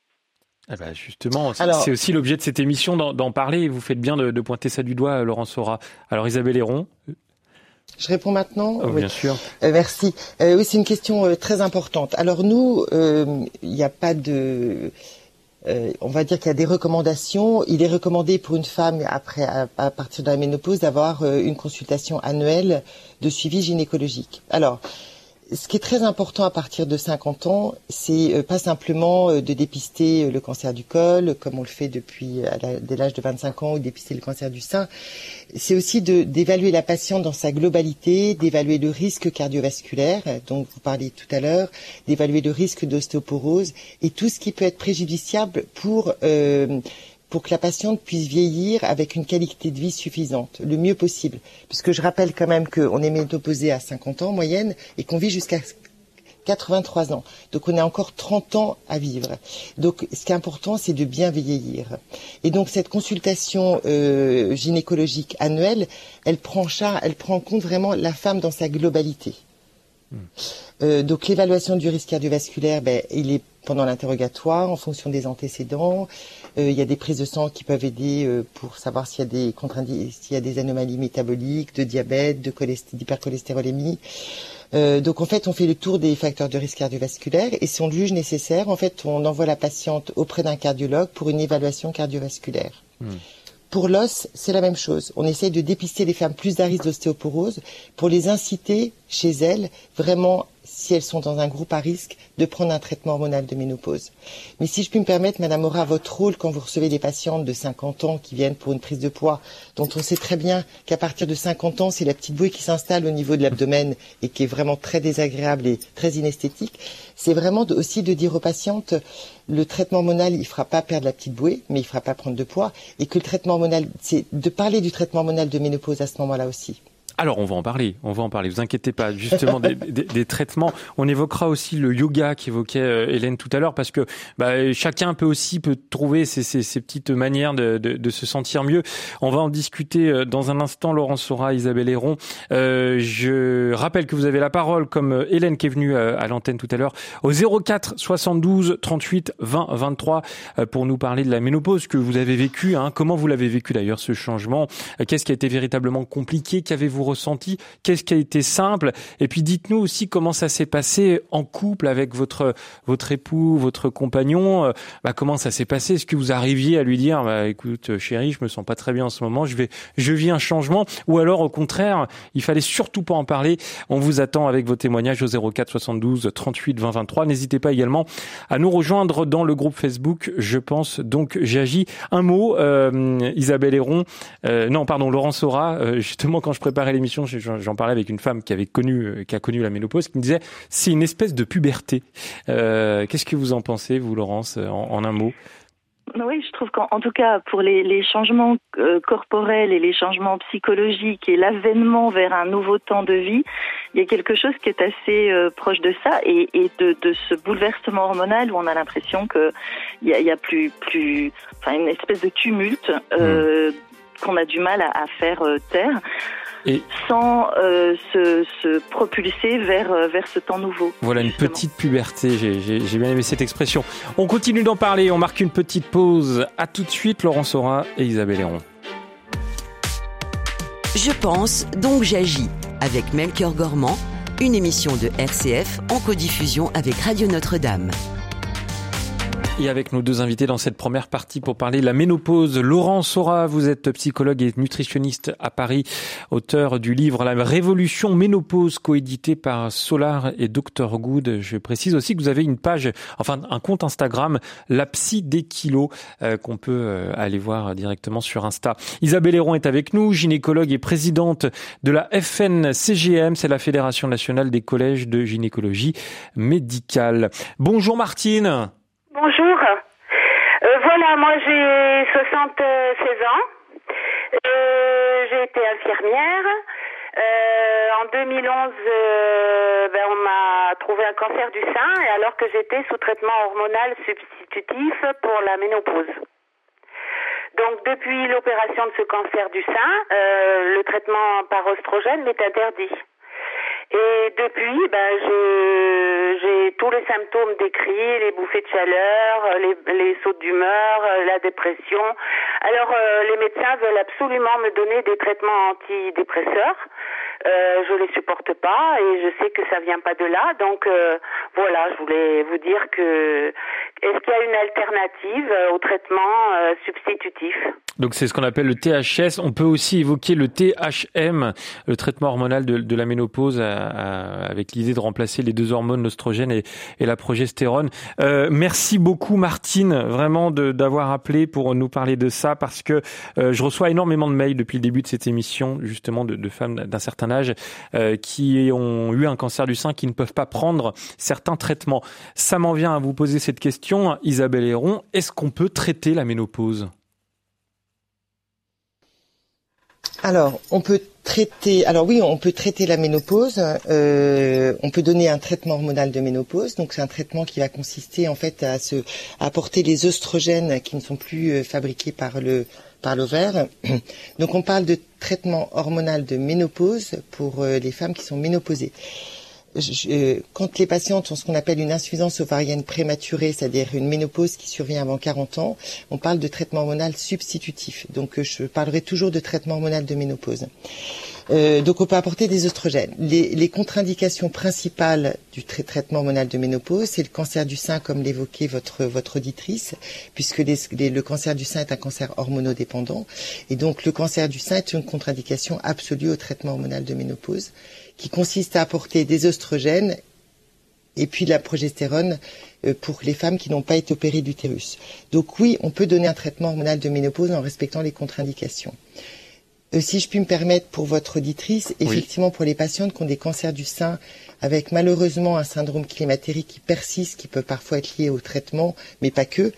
ah bah, justement, c'est aussi l'objet de cette émission d'en parler. Vous faites bien de, pointer ça du doigt, Laurent Sora. Alors Isabelle Héron. Je réponds maintenant. Oh, Bien sûr. Euh, merci. Euh, oui, c'est une question euh, très importante. Alors nous, il n'y a pas de, on va dire qu'il y a des recommandations. Il est recommandé pour une femme après, à, à partir de la ménopause, d'avoir une consultation annuelle de suivi gynécologique. Alors ce qui est très important à partir de 50 ans, c'est euh, pas simplement euh, de dépister euh, le cancer du col, comme on le fait depuis dès l'âge de 25 ans, ou dépister le cancer du sein. C'est aussi d'évaluer la patiente dans sa globalité, d'évaluer le risque cardiovasculaire, dont vous parliez tout à l'heure, d'évaluer le risque d'ostéoporose et tout ce qui peut être préjudiciable pour pour que la patiente puisse vieillir avec une qualité de vie suffisante, le mieux possible. Puisque je rappelle quand même qu'on est ménopausé à 50 ans en moyenne et qu'on vit jusqu'à 83 ans. Donc on a encore 30 ans à vivre. Donc ce qui est important, c'est de bien vieillir. Et donc cette consultation euh, gynécologique annuelle, elle prend, elle prend en compte vraiment la femme dans sa globalité. Euh, donc l'évaluation du risque cardiovasculaire, ben, il est pendant l'interrogatoire en fonction des antécédents. Euh, il y a des prises de sang qui peuvent aider euh, pour savoir s'il y a des s'il y a des anomalies métaboliques, de diabète, de d'hypercholestérolémie. Donc en fait, on fait le tour des facteurs de risque cardiovasculaire et si on le juge nécessaire, en fait, on envoie la patiente auprès d'un cardiologue pour une évaluation cardiovasculaire. Hmm. Pour l'os, c'est la même chose. On essaye de dépister les femmes plus à risque d'ostéoporose pour les inciter chez elles vraiment si elles sont dans un groupe à risque, de prendre un traitement hormonal de ménopause. Mais si je puis me permettre, Madame Aura, votre rôle quand vous recevez des patientes de 50 ans qui viennent pour une prise de poids, dont on sait très bien qu'à partir de 50 ans, c'est la petite bouée qui s'installe au niveau de l'abdomen et qui est vraiment très désagréable et très inesthétique, c'est vraiment aussi de dire aux patientes, le traitement hormonal, il fera pas perdre la petite bouée, mais il fera pas prendre de poids, et que le traitement hormonal, c'est de parler du traitement hormonal de ménopause à ce moment-là aussi. Alors, on va en parler, on va en parler. Vous inquiétez pas. Justement, des, traitements. On évoquera aussi le yoga qu'évoquait euh, Hélène tout à l'heure, parce que bah, chacun peut aussi peut trouver ses, petites manières de, se sentir mieux. On va en discuter euh, dans un instant. Laurence Sora, Isabelle Héron. Euh, je rappelle que vous avez la parole, comme Hélène qui est venue à l'antenne tout à l'heure, au 04 72 38 20 23 pour nous parler de la ménopause que vous avez vécu. Hein. Comment vous l'avez vécu d'ailleurs ce changement? Qu'est-ce qui a été véritablement compliqué? Qu'avez-vous ressenti Qu'est-ce qui a été simple Et puis dites-nous aussi comment ça s'est passé en couple avec votre votre époux, votre compagnon. Euh, bah, comment ça s'est passé? Est-ce que vous arriviez à lui dire bah, écoute chérie, je me sens pas très bien en ce moment, je vais je vis un changement ou alors au contraire, il fallait surtout pas en parler. On vous attend avec vos témoignages au 04 72 38 20 23. N'hésitez pas également à nous rejoindre dans le groupe Facebook. Je pense donc j'agis. Un mot, euh, Isabelle Héron, euh, non pardon, Laurent Sora. Euh, justement, quand je préparais l'émission, j'en parlais avec une femme qui avait connu, qui a connu la ménopause, qui me disait c'est une espèce de puberté. Qu'est-ce que vous en pensez, vous, Laurence, en un mot? Oui, je trouve qu'en tout cas, pour les, les changements euh, corporels et les changements psychologiques et l'avènement vers un nouveau temps de vie, il y a quelque chose qui est assez euh, proche de ça et, et de, de, ce bouleversement hormonal où on a l'impression qu'il y a, y a plus, plus, enfin, une espèce de tumulte euh, mmh. qu'on a du mal à, faire euh, taire et sans euh, se, se, propulser vers, euh, vers ce temps nouveau. Voilà une petite puberté, j'ai bien aimé cette expression. On continue d'en parler, on marque une petite pause. À tout de suite, Laurent Sora et Isabelle Héron. Je pense, donc j'agis, avec Melchior Gormand, une émission de RCF en codiffusion avec Radio Notre-Dame. Et avec nos deux invités dans cette première partie pour parler de la ménopause, Laurent Sora, vous êtes psychologue et nutritionniste à Paris, auteur du livre La Révolution Ménopause, coédité par Solar et Dr Good. Je précise aussi que vous avez une page, enfin un compte Instagram, la psy des kilos, euh, qu'on peut euh, aller voir directement sur Insta. Isabelle Héron est avec nous, gynécologue et présidente de la FNCGM, c'est la Fédération nationale des collèges de gynécologie médicale. Bonjour Martine. Bonjour. Euh, voilà, moi j'ai 76 ans. Euh, j'ai été infirmière. Euh, en 2011, ben, on m'a trouvé un cancer du sein alors que j'étais sous traitement hormonal substitutif pour la ménopause. Donc depuis l'opération de ce cancer du sein, le traitement par oestrogène m'est interdit. Et depuis, ben, j'ai tous les symptômes décrits, les bouffées de chaleur, les, les sauts d'humeur, la dépression. Alors, euh, les médecins veulent absolument me donner des traitements antidépresseurs. Euh, je les supporte pas et je sais que ça vient pas de là. Donc euh, voilà, je voulais vous dire que est-ce qu'il y a une alternative euh, au traitement euh, substitutif? Donc c'est ce qu'on appelle le THS. On peut aussi évoquer le THM, le traitement hormonal de, de la ménopause, avec l'idée de remplacer les deux hormones, l'oestrogène et, et, la progestérone. Euh, merci beaucoup Martine, vraiment d'avoir appelé pour nous parler de ça, parce que euh, je reçois énormément de mails depuis le début de cette émission, justement de, de femmes d'un euh, qui ont eu un cancer du sein, qui ne peuvent pas prendre certains traitements. Ça m'en vient à vous poser cette question Isabelle Héron, est-ce qu'on peut traiter la ménopause? Alors, on peut traiter. Alors oui, on peut traiter la ménopause. Euh, on peut donner un traitement hormonal de ménopause. Donc c'est un traitement qui va consister en fait à se apporter les oestrogènes qui ne sont plus euh, fabriqués par le par l'ovaire. Donc on parle de traitement hormonal de ménopause pour euh, les femmes qui sont ménopausées je, quand les patientes ont ce qu'on appelle une insuffisance ovarienne prématurée, c'est-à-dire une ménopause qui survient avant 40 ans, on parle de traitement hormonal substitutif. Donc euh, je parlerai toujours de traitement hormonal de ménopause. Euh, donc on peut apporter des oestrogènes. Les, les contre-indications principales du traitement hormonal de ménopause, c'est le cancer du sein, comme l'évoquait votre, auditrice, puisque le cancer du sein est un cancer hormonodépendant. Et donc le cancer du sein est une contre-indication absolue au traitement hormonal de ménopause qui consiste à apporter des oestrogènes et puis de la progestérone euh, pour les femmes qui n'ont pas été opérées d'utérus. Donc oui, on peut donner un traitement hormonal de ménopause en respectant les contre-indications. Euh, si je puis me permettre pour votre auditrice, effectivement pour les patientes qui ont des cancers du sein avec malheureusement un syndrome climatérique qui persiste, qui peut parfois être lié au traitement, mais pas que,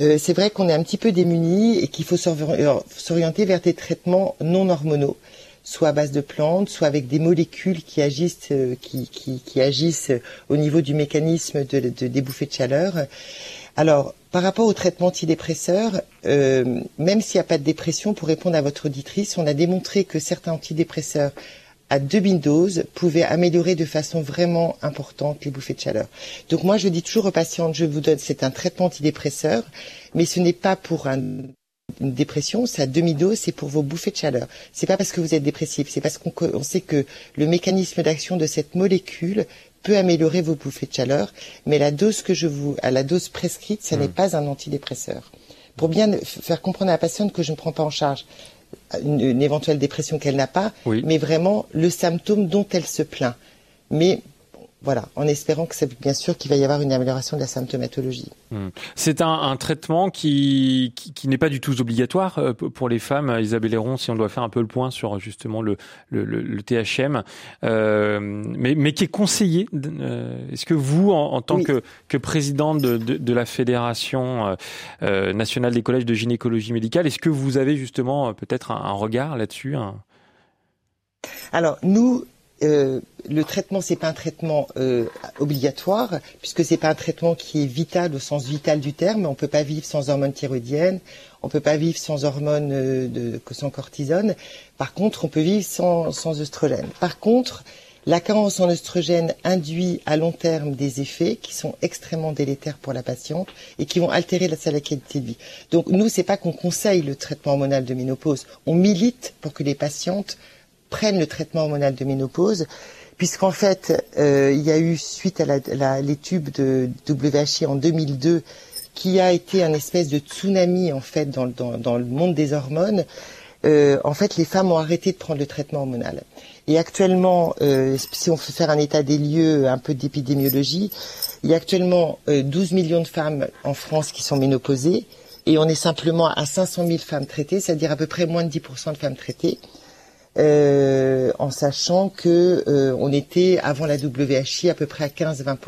euh, c'est vrai qu'on est un petit peu démunis et qu'il faut s'orienter vers des traitements non hormonaux soit à base de plantes, soit avec des molécules qui agissent, euh, qui, qui, qui, agissent au niveau du mécanisme de, de, des bouffées de chaleur. Alors, par rapport au traitement antidépresseur, euh, même s'il n'y a pas de dépression, pour répondre à votre auditrice, on a démontré que certains antidépresseurs à demi-dose pouvaient améliorer de façon vraiment importante les bouffées de chaleur. Donc moi, je dis toujours aux patientes, je vous donne, c'est un traitement antidépresseur, mais ce n'est pas pour un Une dépression, c'est à demi-dose, c'est pour vos bouffées de chaleur. C'est pas parce que vous êtes dépressif, c'est parce qu'on sait que le mécanisme d'action de cette molécule peut améliorer vos bouffées de chaleur, mais la dose que je vous, à la dose prescrite, ça n'est hmm. pas un antidépresseur. Pour bien faire comprendre à la patiente que je ne prends pas en charge une, éventuelle dépression qu'elle n'a pas, mais vraiment le symptôme dont elle se plaint. Mais voilà, en espérant que c'est bien sûr qu'il va y avoir une amélioration de la symptomatologie. Hmm. C'est un, traitement qui, qui, n'est pas du tout obligatoire euh, pour les femmes. Isabelle Héron, si on doit faire un peu le point sur justement le, le, THM, euh, mais, mais, qui est conseillé. Euh, est-ce que vous, en, tant que, que présidente de, de, la Fédération nationale des collèges de gynécologie médicale, est-ce que vous avez justement peut-être un, un regard là-dessus Alors nous, euh, le traitement c'est pas un traitement euh, obligatoire puisque c'est pas un traitement qui est vital au sens vital du terme. On peut pas vivre sans hormones thyroïdiennes, on peut pas vivre sans hormones euh, sans cortisone. Par contre, on peut vivre sans sans. Par contre, la carence en œstrogène induit à long terme des effets qui sont extrêmement délétères pour la patiente et qui vont altérer la, sa qualité de vie. Donc nous, c'est pas qu'on conseille le traitement hormonal de ménopause, on milite pour que les patientes prennent le traitement hormonal de ménopause, puisqu'en fait, euh, il y a eu, suite à l'étude de WHI en 2002, qui a été un espèce de tsunami en fait dans, le monde des hormones, euh, en fait, les femmes ont arrêté de prendre le traitement hormonal. Et actuellement, euh, si on veut faire un état des lieux, un peu d'épidémiologie, il y a actuellement 12 millions de femmes en France qui sont ménopausées, et on est simplement à 500 000 femmes traitées, c'est-à-dire à peu près moins de 10% de femmes traitées. Euh, en sachant que euh, on était avant la WHI à peu près à 15-20%.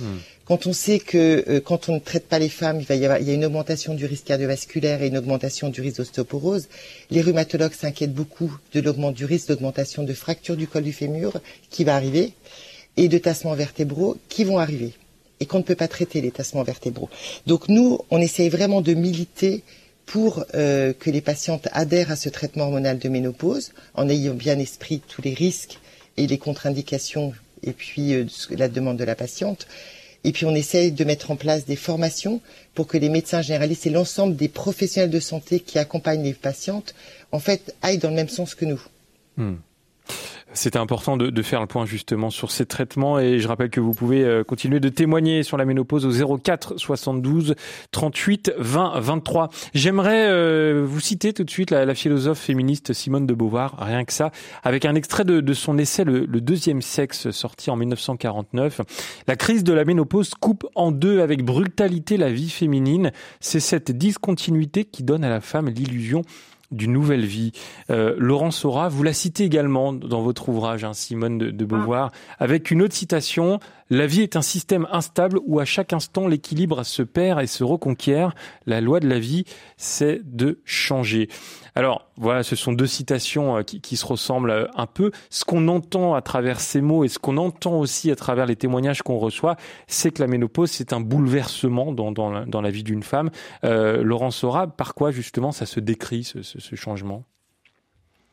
Hmm. Quand on sait que euh, quand on ne traite pas les femmes, il va y avoir il y a une augmentation du risque cardiovasculaire et une augmentation du risque d'ostéoporose, les rhumatologues s'inquiètent beaucoup de l'augmentation du risque d'augmentation de fracture du col du fémur qui va arriver et de tassements vertébraux qui vont arriver et qu'on ne peut pas traiter les tassements vertébraux. Donc nous, on essaye vraiment de militer pour euh, que les patientes adhèrent à ce traitement hormonal de ménopause, en ayant bien esprit tous les risques et les contre-indications, et puis euh, la demande de la patiente. Et puis on essaye de mettre en place des formations pour que les médecins généralistes et l'ensemble des professionnels de santé qui accompagnent les patientes, en fait, aillent dans le même sens que nous. Hmm. C'était important de, de, faire le point justement sur ces traitements et je rappelle que vous pouvez euh, continuer de témoigner sur la ménopause au 04 72 38 20 23. J'aimerais euh, vous citer tout de suite la, la, philosophe féministe Simone de Beauvoir, rien que ça, avec un extrait de, de son essai le, le, deuxième sexe sorti en 1949. La crise de la ménopause coupe en deux avec brutalité la vie féminine. C'est cette discontinuité qui donne à la femme l'illusion d'une nouvelle vie. Euh, Laurent Sora, vous la citez également dans votre ouvrage, hein, Simone de, de, Beauvoir, avec une autre citation La vie est un système instable où à chaque instant l'équilibre se perd et se reconquiert. La loi de la vie, c'est de changer. Alors voilà, ce sont deux citations euh, qui, se ressemblent euh, un peu. Ce qu'on entend à travers ces mots et ce qu'on entend aussi à travers les témoignages qu'on reçoit, c'est que la ménopause, c'est un bouleversement dans, dans, la, vie d'une femme. Euh, Laurent Sora, par quoi justement ça se décrit, ce, changement?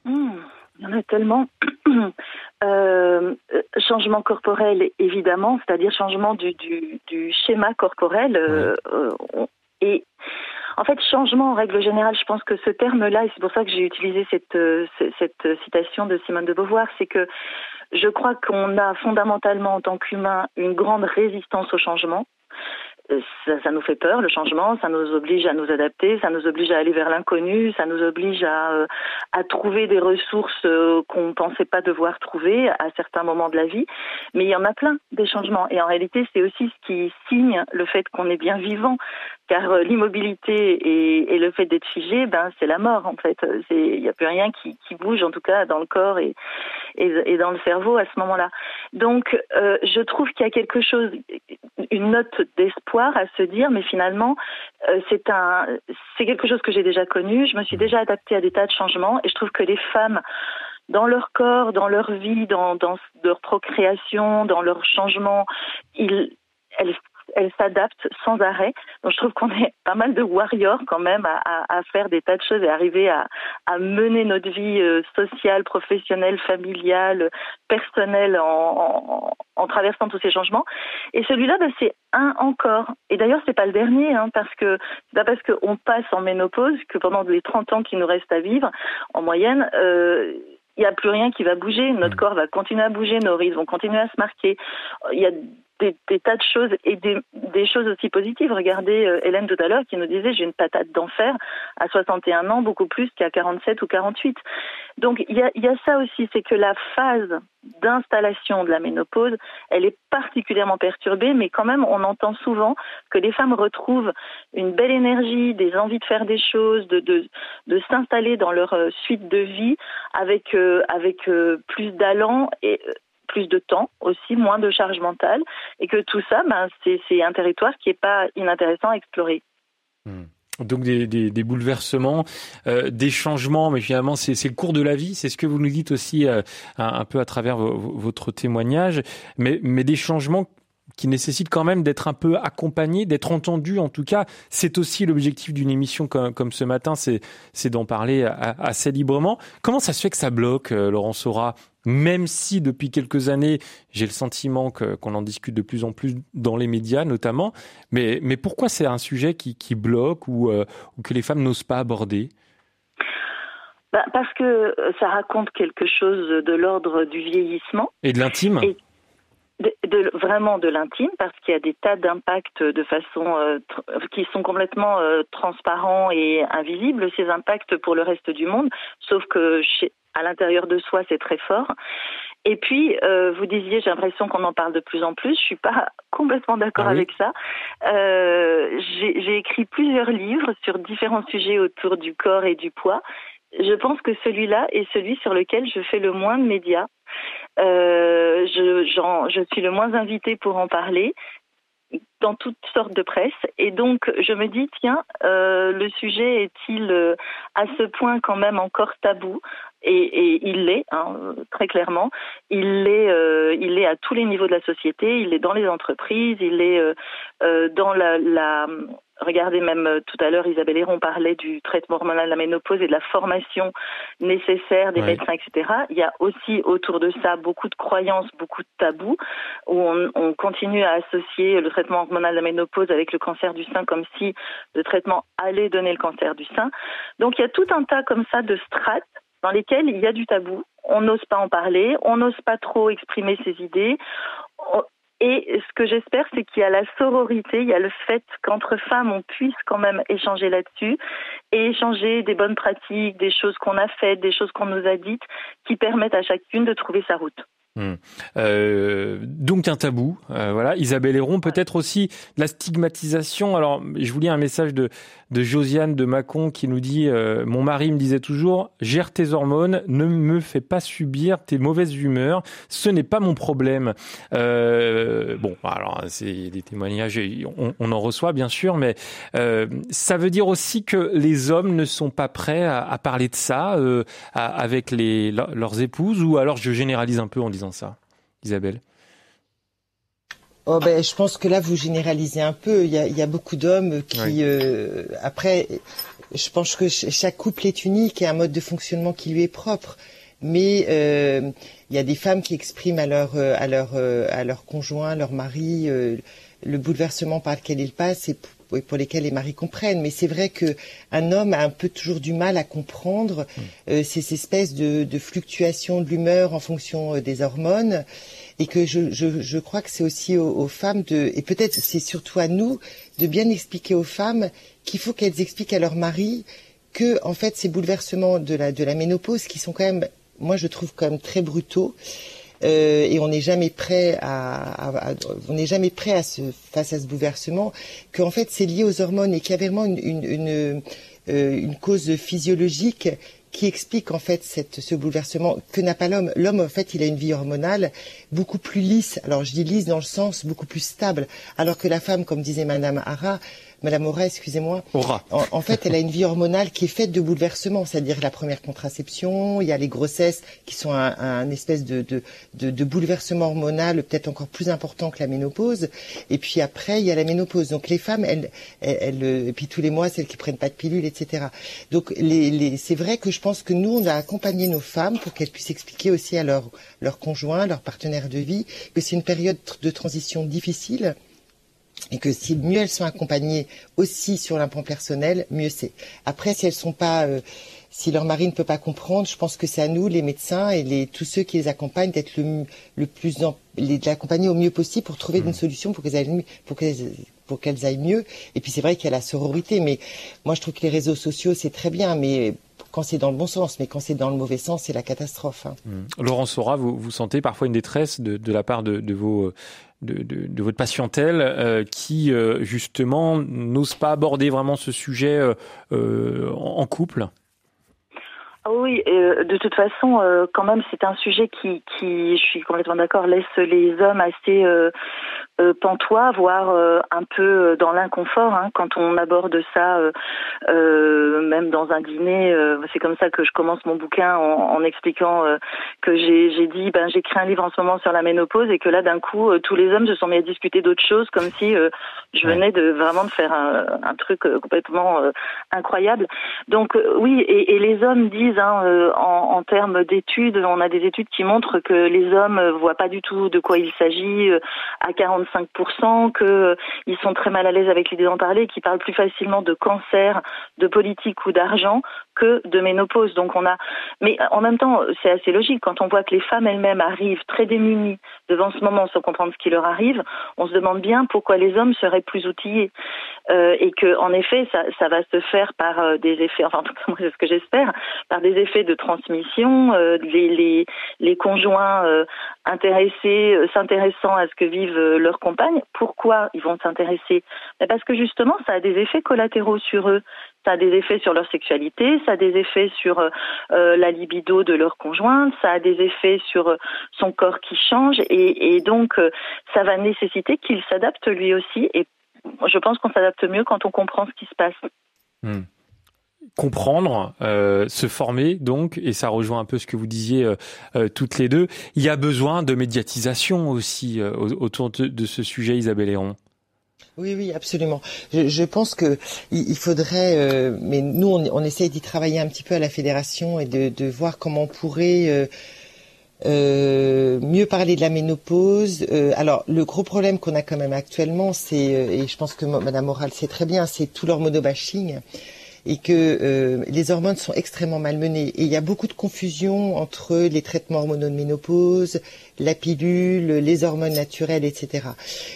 Hmm, Il y en a tellement. changement corporel, évidemment, c'est-à-dire changement du, schéma corporel. et en fait, changement en règle générale, je pense que ce terme-là, et c'est pour ça que j'ai utilisé cette, euh, cette citation de Simone de Beauvoir, c'est que je crois qu'on a fondamentalement en tant qu'humain une grande résistance au changement. Euh, ça, nous fait peur, le changement, ça nous oblige à nous adapter, ça nous oblige à aller vers l'inconnu, ça nous oblige euh, à trouver des ressources qu'on ne pensait pas devoir trouver à certains moments de la vie. Mais il y en a plein des changements. Et en réalité, c'est aussi ce qui signe le fait qu'on est bien vivant car euh, l'immobilité et, et, le fait d'être figé, ben c'est la mort en fait. Il n'y a plus rien qui, qui, bouge en tout cas dans le corps et, et, et dans le cerveau à ce moment-là. Donc euh, je trouve qu'il y a quelque chose, une note d'espoir à se dire, mais finalement euh, c'est un, c'est quelque chose que j'ai déjà connu. Je me suis déjà adaptée à des tas de changements et je trouve que les femmes dans leur corps, dans leur vie, dans, dans leur procréation, dans leur changement, ils, elles elle s'adapte sans arrêt. Donc je trouve qu'on est pas mal de warriors quand même à, à, faire des tas de choses et arriver à, à mener notre vie euh, sociale, professionnelle, familiale, personnelle en, en traversant tous ces changements. Et celui-là, ben, c'est un encore. Et d'ailleurs, c'est pas le dernier, hein, parce que c'est pas parce qu'on passe en ménopause que pendant les 30 ans qui nous restent à vivre, en moyenne, euh, il n'y a plus rien qui va bouger. Notre mmh. corps va continuer à bouger, nos rides vont continuer à se marquer. Il y a des, des, tas de choses et des, des choses aussi positives. Regardez euh, Hélène tout à l'heure qui nous disait j'ai une patate d'enfer à 61 ans, beaucoup plus qu'à 47 ou 48. Donc il y a, y a ça aussi, c'est que la phase d'installation de la ménopause, elle est particulièrement perturbée, mais quand même on entend souvent que les femmes retrouvent une belle énergie, des envies de faire des choses, de, de, de s'installer dans leur euh, suite de vie avec, euh, avec plus d'allant et plus de temps aussi, moins de charge mentale, et que tout ça, ben, c'est un territoire qui n'est pas inintéressant à explorer. Hmm. Donc des, bouleversements, euh, des changements, mais finalement c'est le cours de la vie, c'est ce que vous nous dites aussi euh, un, peu à travers votre témoignage, mais, mais des changements qui nécessitent quand même d'être un peu accompagnés, d'être entendus. En tout cas, c'est aussi l'objectif d'une émission comme, comme, ce matin, c'est d'en parler assez librement. Comment ça se fait que ça bloque, euh, Laurent Sora? Même si depuis quelques années, j'ai le sentiment qu'on en discute de plus en plus dans les médias notamment. Mais, mais pourquoi c'est un sujet qui, qui bloque ou, euh, ou, que les femmes n'osent pas aborder? Bah, Parce que ça raconte quelque chose de l'ordre du vieillissement. Et de l'intime de, vraiment de l'intime parce qu'il y a des tas d'impacts de façon euh, qui sont complètement euh, transparents et invisibles ces impacts pour le reste du monde sauf que chez, à l'intérieur de soi, c'est très fort. Et puis, euh, vous disiez, j'ai l'impression qu'on en parle de plus en plus. Je suis pas complètement d'accord ah avec ça. Euh, j'ai écrit plusieurs livres sur différents sujets autour du corps et du poids. Je pense que celui-là est celui sur lequel je fais le moins de médias. Euh, je, suis le moins invitée pour en parler dans toutes sortes de presse. Et donc, je me dis, tiens, euh, le sujet est-il euh, à ce point quand même encore tabou? Et, il l'est, hein, très clairement. Il l'est, euh, il est à tous les niveaux de la société. Il est dans les entreprises. Il est dans la, la Regardez même euh, tout à l'heure, Isabelle Héron parlait du traitement hormonal de la ménopause et de la formation nécessaire des médecins, etc. Il y a aussi autour de ça beaucoup de croyances, beaucoup de tabous, où on, on, continue à associer le traitement hormonal de la ménopause avec le cancer du sein comme si le traitement allait donner le cancer du sein. Donc il y a tout un tas comme ça de strates dans lesquelles il y a du tabou. On n'ose pas en parler, on n'ose pas trop exprimer ses idées, et ce que j'espère, c'est qu'il y a la sororité, il y a le fait qu'entre femmes, on puisse quand même échanger là-dessus et échanger des bonnes pratiques, des choses qu'on a faites, des choses qu'on nous a dites, qui permettent à chacune de trouver sa route. Hmm. Euh, donc un tabou, euh, voilà. Isabelle Héron, peut-être aussi la stigmatisation. Alors, je vous lis un message de, de Josiane de Mâcon qui nous dit euh, Mon mari me disait toujours, gère tes hormones, ne me fais pas subir tes mauvaises humeurs, ce n'est pas mon problème. bon, alors, c'est des témoignages, on, en reçoit bien sûr, mais ça veut dire aussi que les hommes ne sont pas prêts à, parler de ça avec les, leurs épouses, ou alors je généralise un peu en disant ça, Isabelle? Oh ben, je pense que là vous généralisez un peu. Il y a, beaucoup d'hommes qui, euh, après, je pense que chaque couple est unique et un mode de fonctionnement qui lui est propre. Mais euh, il y a des femmes qui expriment à leur euh, à leur à leur conjoint, leur mari, le bouleversement par lequel ils passent et pour lesquels les maris comprennent. Mais c'est vrai que un homme a un peu toujours du mal à comprendre mm. ces espèces de, de fluctuations de l'humeur en fonction des hormones et que je, crois que c'est aussi aux, femmes de, et peut-être c'est surtout à nous de bien expliquer aux femmes qu'il faut qu'elles expliquent à leur mari que en fait ces bouleversements de la de la ménopause qui sont quand même, moi je trouve quand même très brutaux. Euh, et on n'est jamais prêt à, on n'est jamais prêt à se face à ce bouleversement qu'en fait c'est lié aux hormones et qu'il y a vraiment une, une, euh, une cause physiologique qui explique en fait cette, ce bouleversement que n'a pas l'homme. L'homme, en fait, il a une vie hormonale beaucoup plus lisse. Alors, je dis lisse dans le sens beaucoup plus stable, alors que la femme, comme disait Madame Hara, Madame Aura, excusez-moi. Aura. En, fait, elle a une vie hormonale qui est faite de bouleversements, c'est-à-dire la première contraception, il y a les grossesses qui sont un, espèce de, de, de, bouleversement hormonal peut-être encore plus important que la ménopause. Et puis après, il y a la ménopause. Donc les femmes, elles, elles, et puis tous les mois, celles qui prennent pas de pilules, etc. Donc les, les, c'est vrai que je pense que nous, on a accompagné nos femmes pour qu'elles puissent expliquer aussi à leurs leur conjoint, leurs partenaires de vie, que c'est une période de transition difficile et que si mieux elles sont accompagnées aussi sur l'implant personnel, mieux c'est. Après, si elles sont pas, euh, si leur mari ne peut pas comprendre, je pense que c'est à nous, les médecins et les, tous ceux qui les accompagnent, d'être le, le, plus, en, les, au mieux possible pour trouver mmh. une solution pour qu'elles aillent, pour qu'elles, pour qu'elles aillent mieux. Et puis c'est vrai qu'il y a la sororité, mais moi je trouve que les réseaux sociaux c'est très bien, mais quand c'est dans le bon sens, mais quand c'est dans le mauvais sens, c'est la catastrophe. Hein. Mmh. Laurent Sora, vous, vous sentez parfois une détresse de, de la part de, de vos de, votre patientèle euh, qui euh, justement n'ose pas aborder vraiment ce sujet euh, en couple? Oui, de toute façon, quand même, c'est un sujet qui, je suis complètement d'accord, laisse les hommes assez euh, pantois, voire euh, un peu euh, dans l'inconfort hein, quand on aborde ça, euh, même dans un dîner. c'est comme ça que je commence mon bouquin en, en expliquant que j'ai dit, ben j'écris un livre en ce moment sur la ménopause et que là d'un coup tous les hommes se sont mis à discuter d'autres choses, comme si je venais de vraiment de faire un, un truc complètement incroyable. Donc oui, et, et, les hommes disent hein, en, en termes d'études, on a des études qui montrent que les hommes voient pas du tout de quoi il s'agit à 40 5%, qu'ils euh, sont très mal à l'aise avec l'idée d'en parler, qu'ils parlent plus facilement de cancer, de politique ou d'argent que de ménopause. Donc on a, mais en même temps, c'est assez logique quand on voit que les femmes elles-mêmes arrivent très démunies devant ce moment sans comprendre ce qui leur arrive. On se demande bien pourquoi les hommes seraient plus outillés euh, et que en effet ça, ça va se faire par euh, des effets, enfin en tout c'est ce que j'espère, par des effets de transmission, euh, les, les, les conjoints euh, intéressés, s'intéressant à ce que vivent leurs compagnes. Pourquoi ils vont s'intéresser? Parce que justement ça a des effets collatéraux sur eux ça a des effets sur leur sexualité, ça a des effets sur euh, euh, la libido de leur conjointe, ça a des effets sur euh, son corps qui change et, donc ça va nécessiter qu'il s'adapte lui aussi et je pense qu'on s'adapte mieux quand on comprend ce qui se passe. Hmm. comprendre, se former donc, et ça rejoint un peu ce que vous disiez toutes les deux, il y a besoin de médiatisation aussi autour de, ce sujet, Isabelle Héron. Oui, oui, absolument. Je, je pense que il, faudrait, euh, mais nous, on, on essaye d'y travailler un petit peu à la fédération et de, de voir comment on pourrait euh, euh, mieux parler de la ménopause. alors, le gros problème qu'on a quand même actuellement, c'est, et je pense que Madame Moral sait très bien, c'est tout l'hormonobashing et que les hormones sont extrêmement malmenées. Et il y a beaucoup de confusion entre les traitements hormonaux de ménopause, la pilule, les hormones naturelles, etc.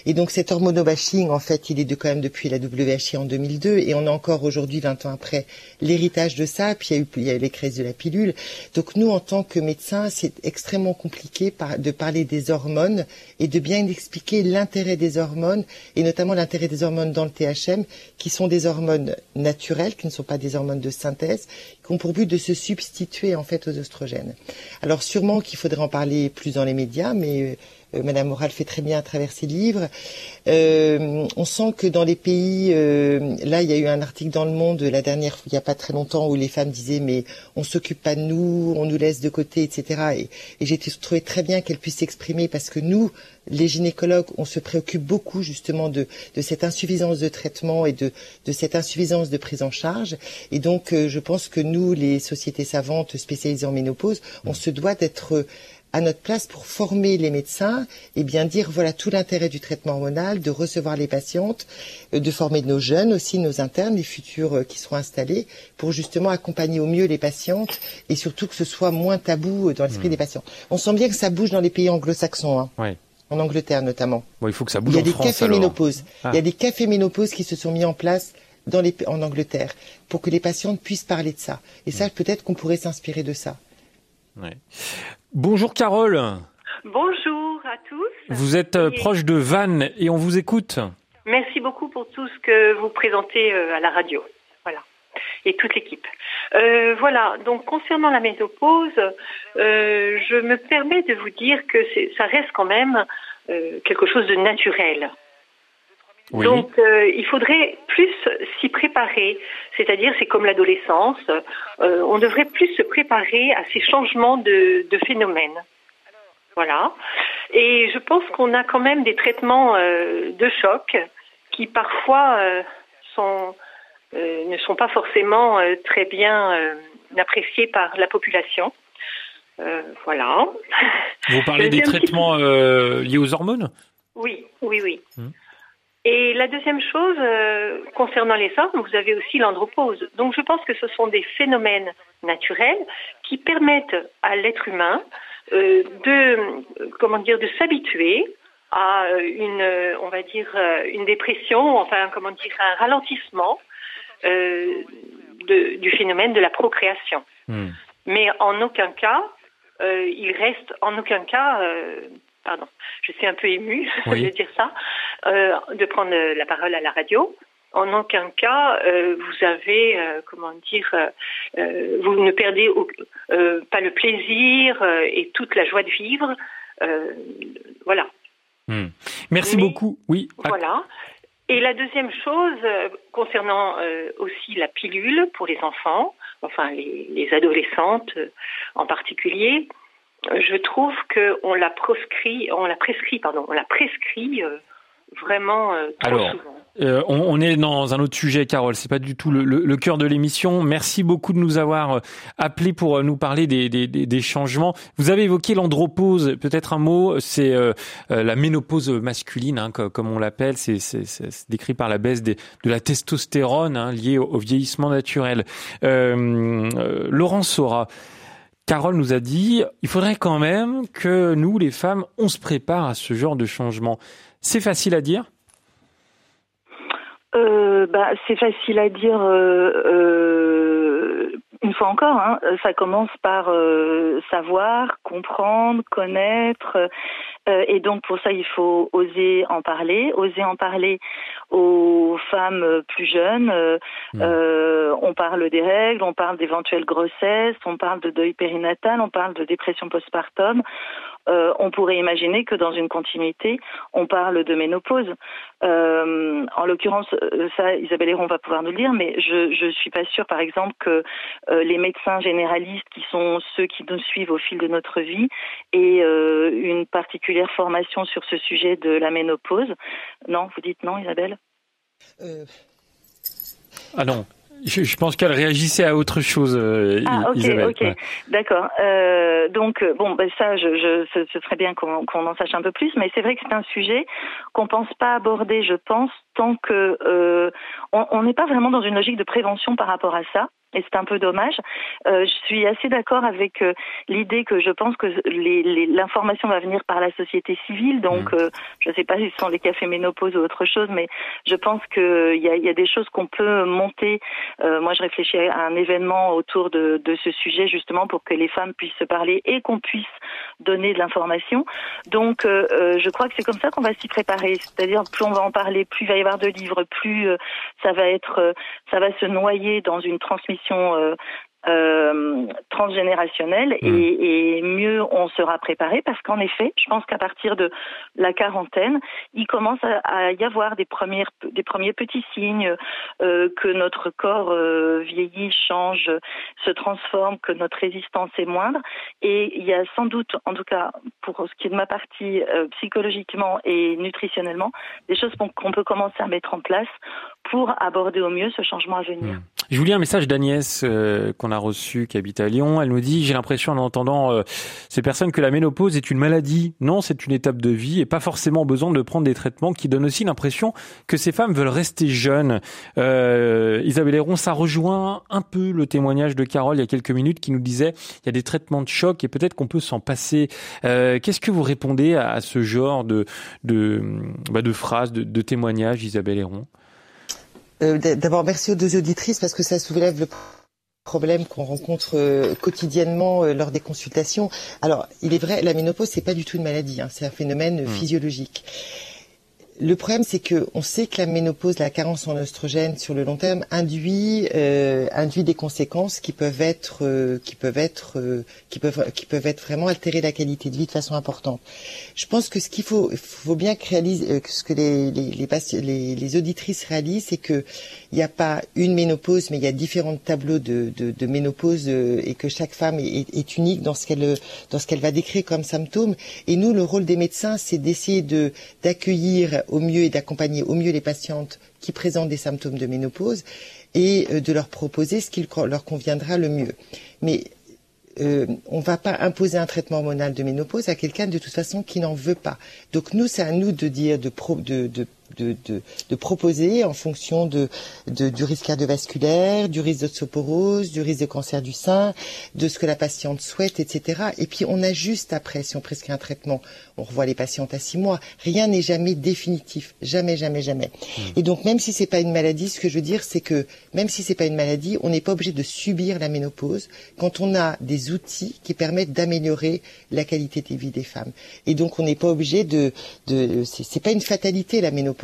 Et donc cet hormonobashing, en fait, il est de quand même depuis la WHI en 2002, et on a encore aujourd'hui, 20 ans après, l'héritage de ça. Puis il y a eu, il y a les crises de la pilule. Donc nous, en tant que médecins, c'est extrêmement compliqué de parler des hormones et de bien expliquer l'intérêt des hormones, et notamment l'intérêt des hormones dans le THM, qui sont des hormones naturelles, qui ne sont pas des hormones de synthèse, qui ont pour but de se substituer en fait aux oestrogènes. Alors sûrement qu'il faudrait en parler plus dans les médias, mais euh, Madame Moral fait très bien à travers ses livres. Euh, on sent que dans les pays, euh, là, il y a eu un article dans Le Monde la dernière, il n'y a pas très longtemps, où les femmes disaient mais on s'occupe pas de nous, on nous laisse de côté, etc. Et, et j'ai trouvé très bien qu'elles puissent s'exprimer parce que nous, les gynécologues, on se préoccupe beaucoup justement de, de cette insuffisance de traitement et de, de, cette insuffisance de prise en charge. Et donc, je pense que nous, les sociétés savantes spécialisées en ménopause, on se doit d'être à notre place pour former les médecins et bien dire voilà tout l'intérêt du traitement hormonal, de recevoir les patientes, euh, de former nos jeunes aussi, nos internes, les futurs euh, qui seront installés, pour justement accompagner au mieux les patientes et surtout que ce soit moins tabou euh, dans l'esprit mmh. des patients. On sent bien que ça bouge dans les pays anglo-saxons. Hein. En Angleterre notamment. Bon, il faut que ça bouge Il y a des cafés ménopause. Il y a ah. des cafés ménopause qui se sont mis en place dans les, en Angleterre pour que les patientes puissent parler de ça. Et ça, mmh. peut-être qu'on pourrait s'inspirer de ça. Bonjour Carole. Bonjour à tous. Vous êtes euh, proche de Vannes et on vous écoute. Merci beaucoup pour tout ce que vous présentez euh, à la radio. Voilà. Et toute l'équipe. Euh, voilà. Donc, concernant la ménopause, je me permets de vous dire que ça reste quand même quelque chose de naturel. Donc, euh, il faudrait plus s'y préparer. C'est-à-dire, c'est comme l'adolescence. Euh, on devrait plus se préparer à ces changements de, de phénomènes. Voilà. Et je pense qu'on a quand même des traitements euh, de choc qui parfois sont, ne sont pas forcément très bien appréciés par la population. voilà. Vous parlez des traitements liés aux hormones? Oui, oui, oui. Hum. Et la deuxième chose, concernant les hommes, vous avez aussi l'andropause. Donc je pense que ce sont des phénomènes naturels qui permettent à l'être humain euh, de comment dire de s'habituer à une on va dire une dépression enfin comment dire un ralentissement euh, de, du phénomène de la procréation hmm. mais en aucun cas euh, il reste en aucun cas pardon je suis un peu émue de dire ça de prendre la parole à la radio en aucun cas euh, vous avez, euh, comment dire, euh, vous ne perdez pas le plaisir et toute la joie de vivre. voilà. Hmm. Merci beaucoup. Oui. Voilà. Et la deuxième chose, concernant aussi la pilule pour les enfants, enfin les, les adolescentes en particulier, je trouve qu'on l'a proscrit, on l'a prescrit, pardon, on l'a prescrit vraiment trop souvent. Euh, on, est dans un autre sujet, Carole. C'est pas du tout le, cœur de l'émission. Merci beaucoup de nous avoir euh, appelé pour euh, nous parler des, changements. Vous avez évoqué l'andropause. Peut-être un mot. C'est la ménopause masculine, hein, comme on l'appelle. C'est décrit par la baisse de la testostérone hein, liée au, vieillissement naturel. Laurent Sora. Carole nous a dit, il faudrait quand même que nous, les femmes, on se prépare à ce genre de changement. C'est facile à dire euh, bah, C'est facile à dire. Euh, euh, une fois encore, hein, ça commence par savoir, comprendre, connaître. Euh, et donc pour ça, il faut oser en parler, oser en parler aux femmes plus jeunes. Mmh. on parle des règles, on parle d'éventuelles grossesses, on parle de deuil périnatal, on parle de dépression postpartum. Euh, on pourrait imaginer que dans une continuité, on parle de ménopause. Euh, en l'occurrence, euh, ça, Isabelle Héron va pouvoir nous le dire, mais je ne suis pas sûre, par exemple, que les médecins généralistes, qui sont ceux qui nous suivent au fil de notre vie, aient une particulière formation sur ce sujet de la ménopause. Non, vous dites non, Isabelle Ah non, je, pense qu'elle réagissait à autre chose, euh, ah, ok, ok, d'accord. Euh, donc euh, bon, ben ça, je, je, ce, serait bien qu'on en sache un peu plus, mais c'est vrai que c'est un sujet qu'on pense pas aborder, je pense, tant que euh, on n'est pas vraiment dans une logique de prévention par rapport à ça et c'est un peu dommage. Euh, je suis assez d'accord avec euh, l'idée que je pense que l'information va venir par la société civile. Donc, mmh. euh, je ne sais pas si ce sont des cafés ménopause ou autre chose, mais je pense qu'il y a, y a des choses qu'on peut monter. Euh, moi, je réfléchis à un événement autour de, de, ce sujet justement pour que les femmes puissent se parler et qu'on puisse donner de l'information. Donc, je crois que c'est comme ça qu'on va s'y préparer. C'est-à-dire, plus on va en parler, plus il va y avoir de livres, plus ça va être, ça va se noyer dans une transmission euh, euh, transgénérationnelle et, mmh. et, mieux on sera préparé parce qu'en effet, je pense qu'à partir de la quarantaine, il commence à, y avoir des premières, des premiers petits signes euh, que notre corps euh, vieillit, change, se transforme, que notre résistance est moindre. Et il y a sans doute, en tout cas pour ce qui est de ma partie psychologiquement et nutritionnellement, des choses qu'on peut commencer à mettre en place pour aborder au mieux ce changement à venir. Mmh. Je vous lis un message d'Agnès euh, qu'on a reçu, qui habite à Lyon. Elle nous dit, j'ai l'impression en entendant euh, ces personnes que la ménopause est une maladie. Non, c'est une étape de vie et pas forcément besoin de prendre des traitements qui donnent aussi l'impression que ces femmes veulent rester jeunes. Euh, Isabelle Héron, ça rejoint un peu le témoignage de Carole il y a quelques minutes qui nous disait, il y a des traitements de choc et peut-être qu'on peut, s'en passer. Euh, Qu'est-ce que vous répondez à, ce genre de, de, bah, de phrases, de témoignages, Isabelle Héron? Euh, d'abord, merci aux deux auditrices parce que ça soulève le problème qu'on rencontre euh, quotidiennement euh, lors des consultations. Alors, il est vrai, la ménopause, c'est pas du tout une maladie, hein, c'est un phénomène mmh. physiologique. Le problème, c'est que on sait que la ménopause, la carence en oestrogène sur le long terme induit euh, induit des conséquences qui peuvent être euh, qui peuvent être euh, qui peuvent qui peuvent être vraiment altérer la qualité de vie de façon importante. Je pense que ce qu'il faut faut bien que réalise ce que les les les, les, auditrices réalisent, c'est que il n'y a pas une ménopause, mais il y a différents tableaux de, de, de ménopause et que chaque femme est, est, unique dans ce qu'elle dans ce qu'elle va décrire comme symptômes. Et nous, le rôle des médecins, c'est d'essayer de d'accueillir au mieux et d'accompagner au mieux les patientes qui présentent des symptômes de ménopause et euh, de leur proposer ce qui leur conviendra le mieux. Mais euh, on ne va pas imposer un traitement hormonal de ménopause à quelqu'un de toute façon qui n'en veut pas. Donc nous, c'est à nous de dire, de, de, de, de, proposer en fonction de, du risque cardiovasculaire, du risque d'osteoporose, du risque de cancer du sein, de ce que la patiente souhaite, etc. Et puis on ajuste après, si on prescrit un traitement, on revoit les patientes à six mois. Rien n'est jamais définitif, jamais, jamais, jamais. Mmh. Et donc même si c'est pas une maladie, ce que je veux dire, c'est que même si c'est pas une maladie, on n'est pas obligé de subir la ménopause quand on a des outils qui permettent d'améliorer la qualité de vie des femmes. Et donc on n'est pas obligé de, de c'est pas une fatalité la ménopause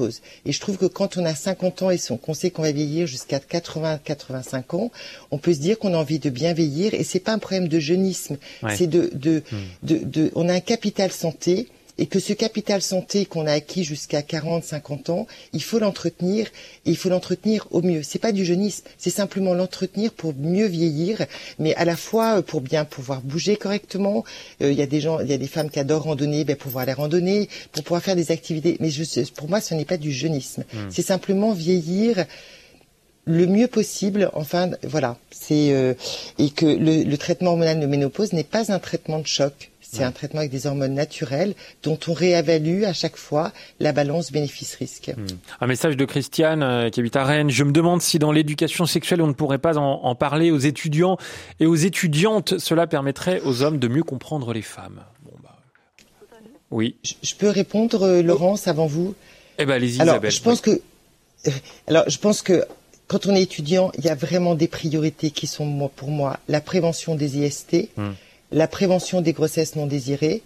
et je trouve que quand on a 50 ans et qu'on sait qu'on va vieillir jusqu'à 80-85 ans, on peut se dire qu'on a envie de bien vieillir et c'est pas un problème de jeunisme. C'est de, de, hmm. de, de, on a un capital santé et que ce capital santé qu'on a acquis jusqu'à 40, 50 ans, il faut l'entretenir et il faut l'entretenir au mieux. C'est pas du jeunisme, c'est simplement l'entretenir pour mieux vieillir, mais à la fois euh, pour bien pouvoir bouger correctement. Euh, il y a des gens, il y a des femmes qui adorent randonner, ben pouvoir aller randonner, pour pouvoir faire des activités. Mais je, pour moi, ce n'est pas du jeunisme. Hmm. C'est simplement vieillir le mieux possible. Enfin, voilà. C'est euh, et que le, le traitement hormonal de ménopause n'est pas un traitement de choc c'est un traitement avec des hormones naturelles dont on réévalue à chaque fois la balance bénéfice-risque. Hmm. Un message de Christiane euh, qui habite à Rennes. Je me demande si dans l'éducation sexuelle on ne pourrait pas en, parler aux étudiants et aux étudiantes. Cela permettrait aux hommes de mieux comprendre les femmes. Bah, oui. Je, peux répondre, euh, Laurence, avant vous? Eh ben, allez-y, Alors, Isabelle. Je pense que, euh, alors, je pense que quand on est étudiant, il y a vraiment des priorités qui sont pour moi la prévention des IST, la prévention des grossesses non désirées.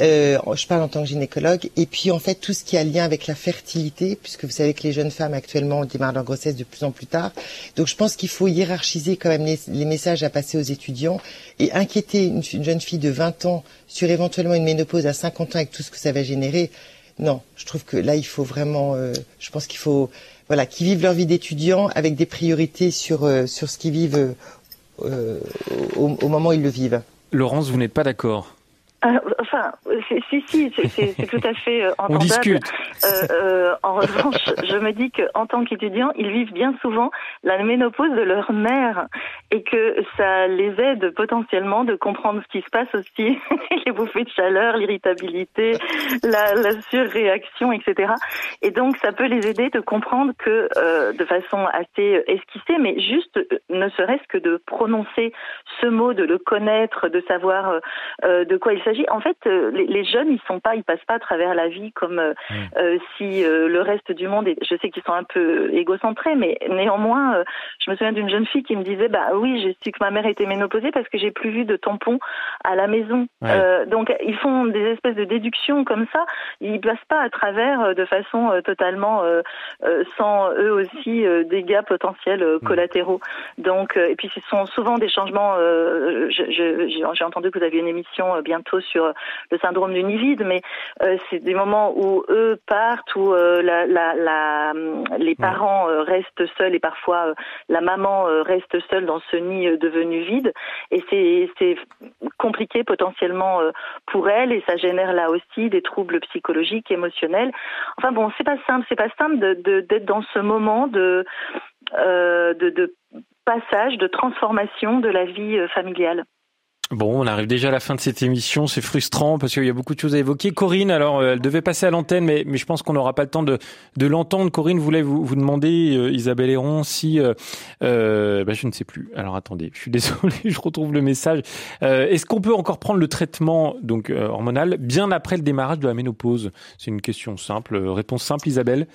Euh, je parle en tant que gynécologue, et puis en fait tout ce qui a lien avec la fertilité, puisque vous savez que les jeunes femmes actuellement démarrent leur grossesse de plus en plus tard. Donc je pense qu'il faut hiérarchiser quand même les, messages à passer aux étudiants et inquiéter une, jeune fille de 20 ans sur éventuellement une ménopause à 50 ans avec tout ce que ça va générer. Non, je trouve que là il faut vraiment, euh, je pense qu'il faut, voilà, qu'ils vivent leur vie d'étudiant avec des priorités sur euh, sur ce qu'ils vivent au moment où ils le vivent. Laurence, vous n'êtes pas d'accord euh, enfin, si, si, c'est tout à fait euh, entendable. On discute. Euh, euh, en revanche, je me dis qu'en tant qu'étudiants, ils vivent bien souvent la ménopause de leur mère et que ça les aide potentiellement de comprendre ce qui se passe aussi, les bouffées de chaleur, l'irritabilité, la, la, surréaction, etc. Et donc, ça peut les aider de comprendre que, de façon assez esquissée, mais juste, ne serait-ce que de prononcer ce mot, de le connaître, de savoir de quoi il s'agit en fait, euh, les, jeunes, ils sont pas, ils passent pas à travers la vie comme euh, euh, si le reste du monde. je sais qu'ils sont un peu égocentrés, mais néanmoins, je me souviens d'une jeune fille qui me disait, bah oui, j'ai su que ma mère était ménopausée parce que j'ai plus vu de tampons à la maison. donc, ils font des espèces de déductions comme ça. Ils passent pas à travers de façon totalement sans eux aussi dégâts potentiels mm. collatéraux. Donc, et puis ce sont souvent des changements. j'ai entendu que vous aviez une émission bientôt sur le syndrome du nid vide, mais euh, c'est des moments où eux partent, où euh, la, la, la, les parents euh, restent seuls et parfois la maman reste seule dans ce nid devenu vide. Et c'est compliqué potentiellement pour elle et ça génère là aussi des troubles psychologiques, émotionnels. Enfin bon, c'est pas simple, c'est pas simple d'être de, dans ce moment de, de, de passage, de transformation de la vie familiale. Bon, on arrive déjà à la fin de cette émission. C'est frustrant parce qu'il y a beaucoup de choses à évoquer. Corinne, alors, euh, elle devait passer à l'antenne, mais, mais je pense qu'on n'aura pas le temps de, de l'entendre. Corinne voulait vous, vous demander, euh, Isabelle Héron, si... Euh, euh bah, je ne sais plus. Alors, attendez, je suis désolé, je retrouve le message. Est-ce qu'on peut encore prendre le traitement donc hormonal bien après le démarrage de la ménopause? C'est une question simple. Réponse simple, Isabelle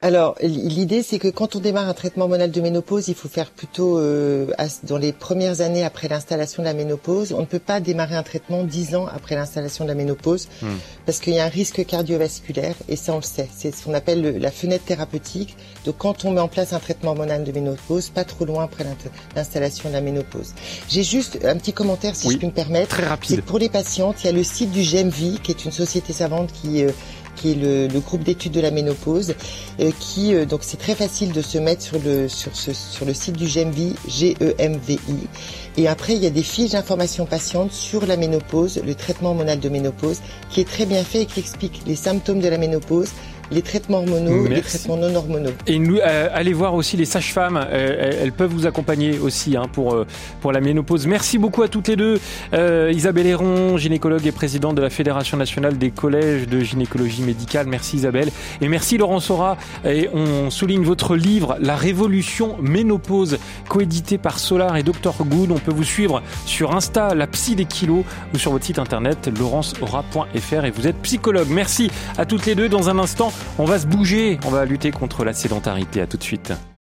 alors, l'idée, c'est que quand on démarre un traitement hormonal de ménopause, il faut faire plutôt euh, dans les premières années après l'installation de la ménopause. On ne peut pas démarrer un traitement dix ans après l'installation de la ménopause hmm. parce qu'il y a un risque cardiovasculaire et ça, on le sait. C'est ce qu'on appelle la fenêtre thérapeutique. Donc, quand on met en place un traitement hormonal de ménopause, pas trop loin après l'installation de la ménopause. J'ai juste un petit commentaire, si je puis me permettre. Très rapide. pour les patientes, il y a le site du GEMVI, qui est une société savante qui euh, qui est le, groupe d'études de la ménopause, euh, qui euh, donc c'est très facile de se mettre sur le sur ce, sur le site du GEMVI, G-E-M-V-I. Et après il y a des fiches d'information patiente sur la ménopause, le traitement hormonal de ménopause, qui est très bien fait et qui explique les symptômes de la ménopose, les traitements hormonaux, les traitements non hormonaux. Et nous, euh, allez voir aussi les sages-femmes, euh, elles peuvent vous accompagner aussi hein, pour, euh, pour la ménopause. Merci beaucoup à toutes les deux. Isabelle Héron, gynécologue et présidente de la Fédération nationale des collèges de gynécologie médicale. Merci Isabelle. Et merci Laurent Sora. Et on souligne votre livre La Révolution Ménopause, coédité par Solar et Dr Good. On peut vous suivre sur Insta, la psy des kilos, ou sur votre site internet laurenceora.fr et vous êtes psychologue. Merci à toutes les deux. Dans un instant, on va se bouger, on va lutter contre la sédentarité. À tout de suite.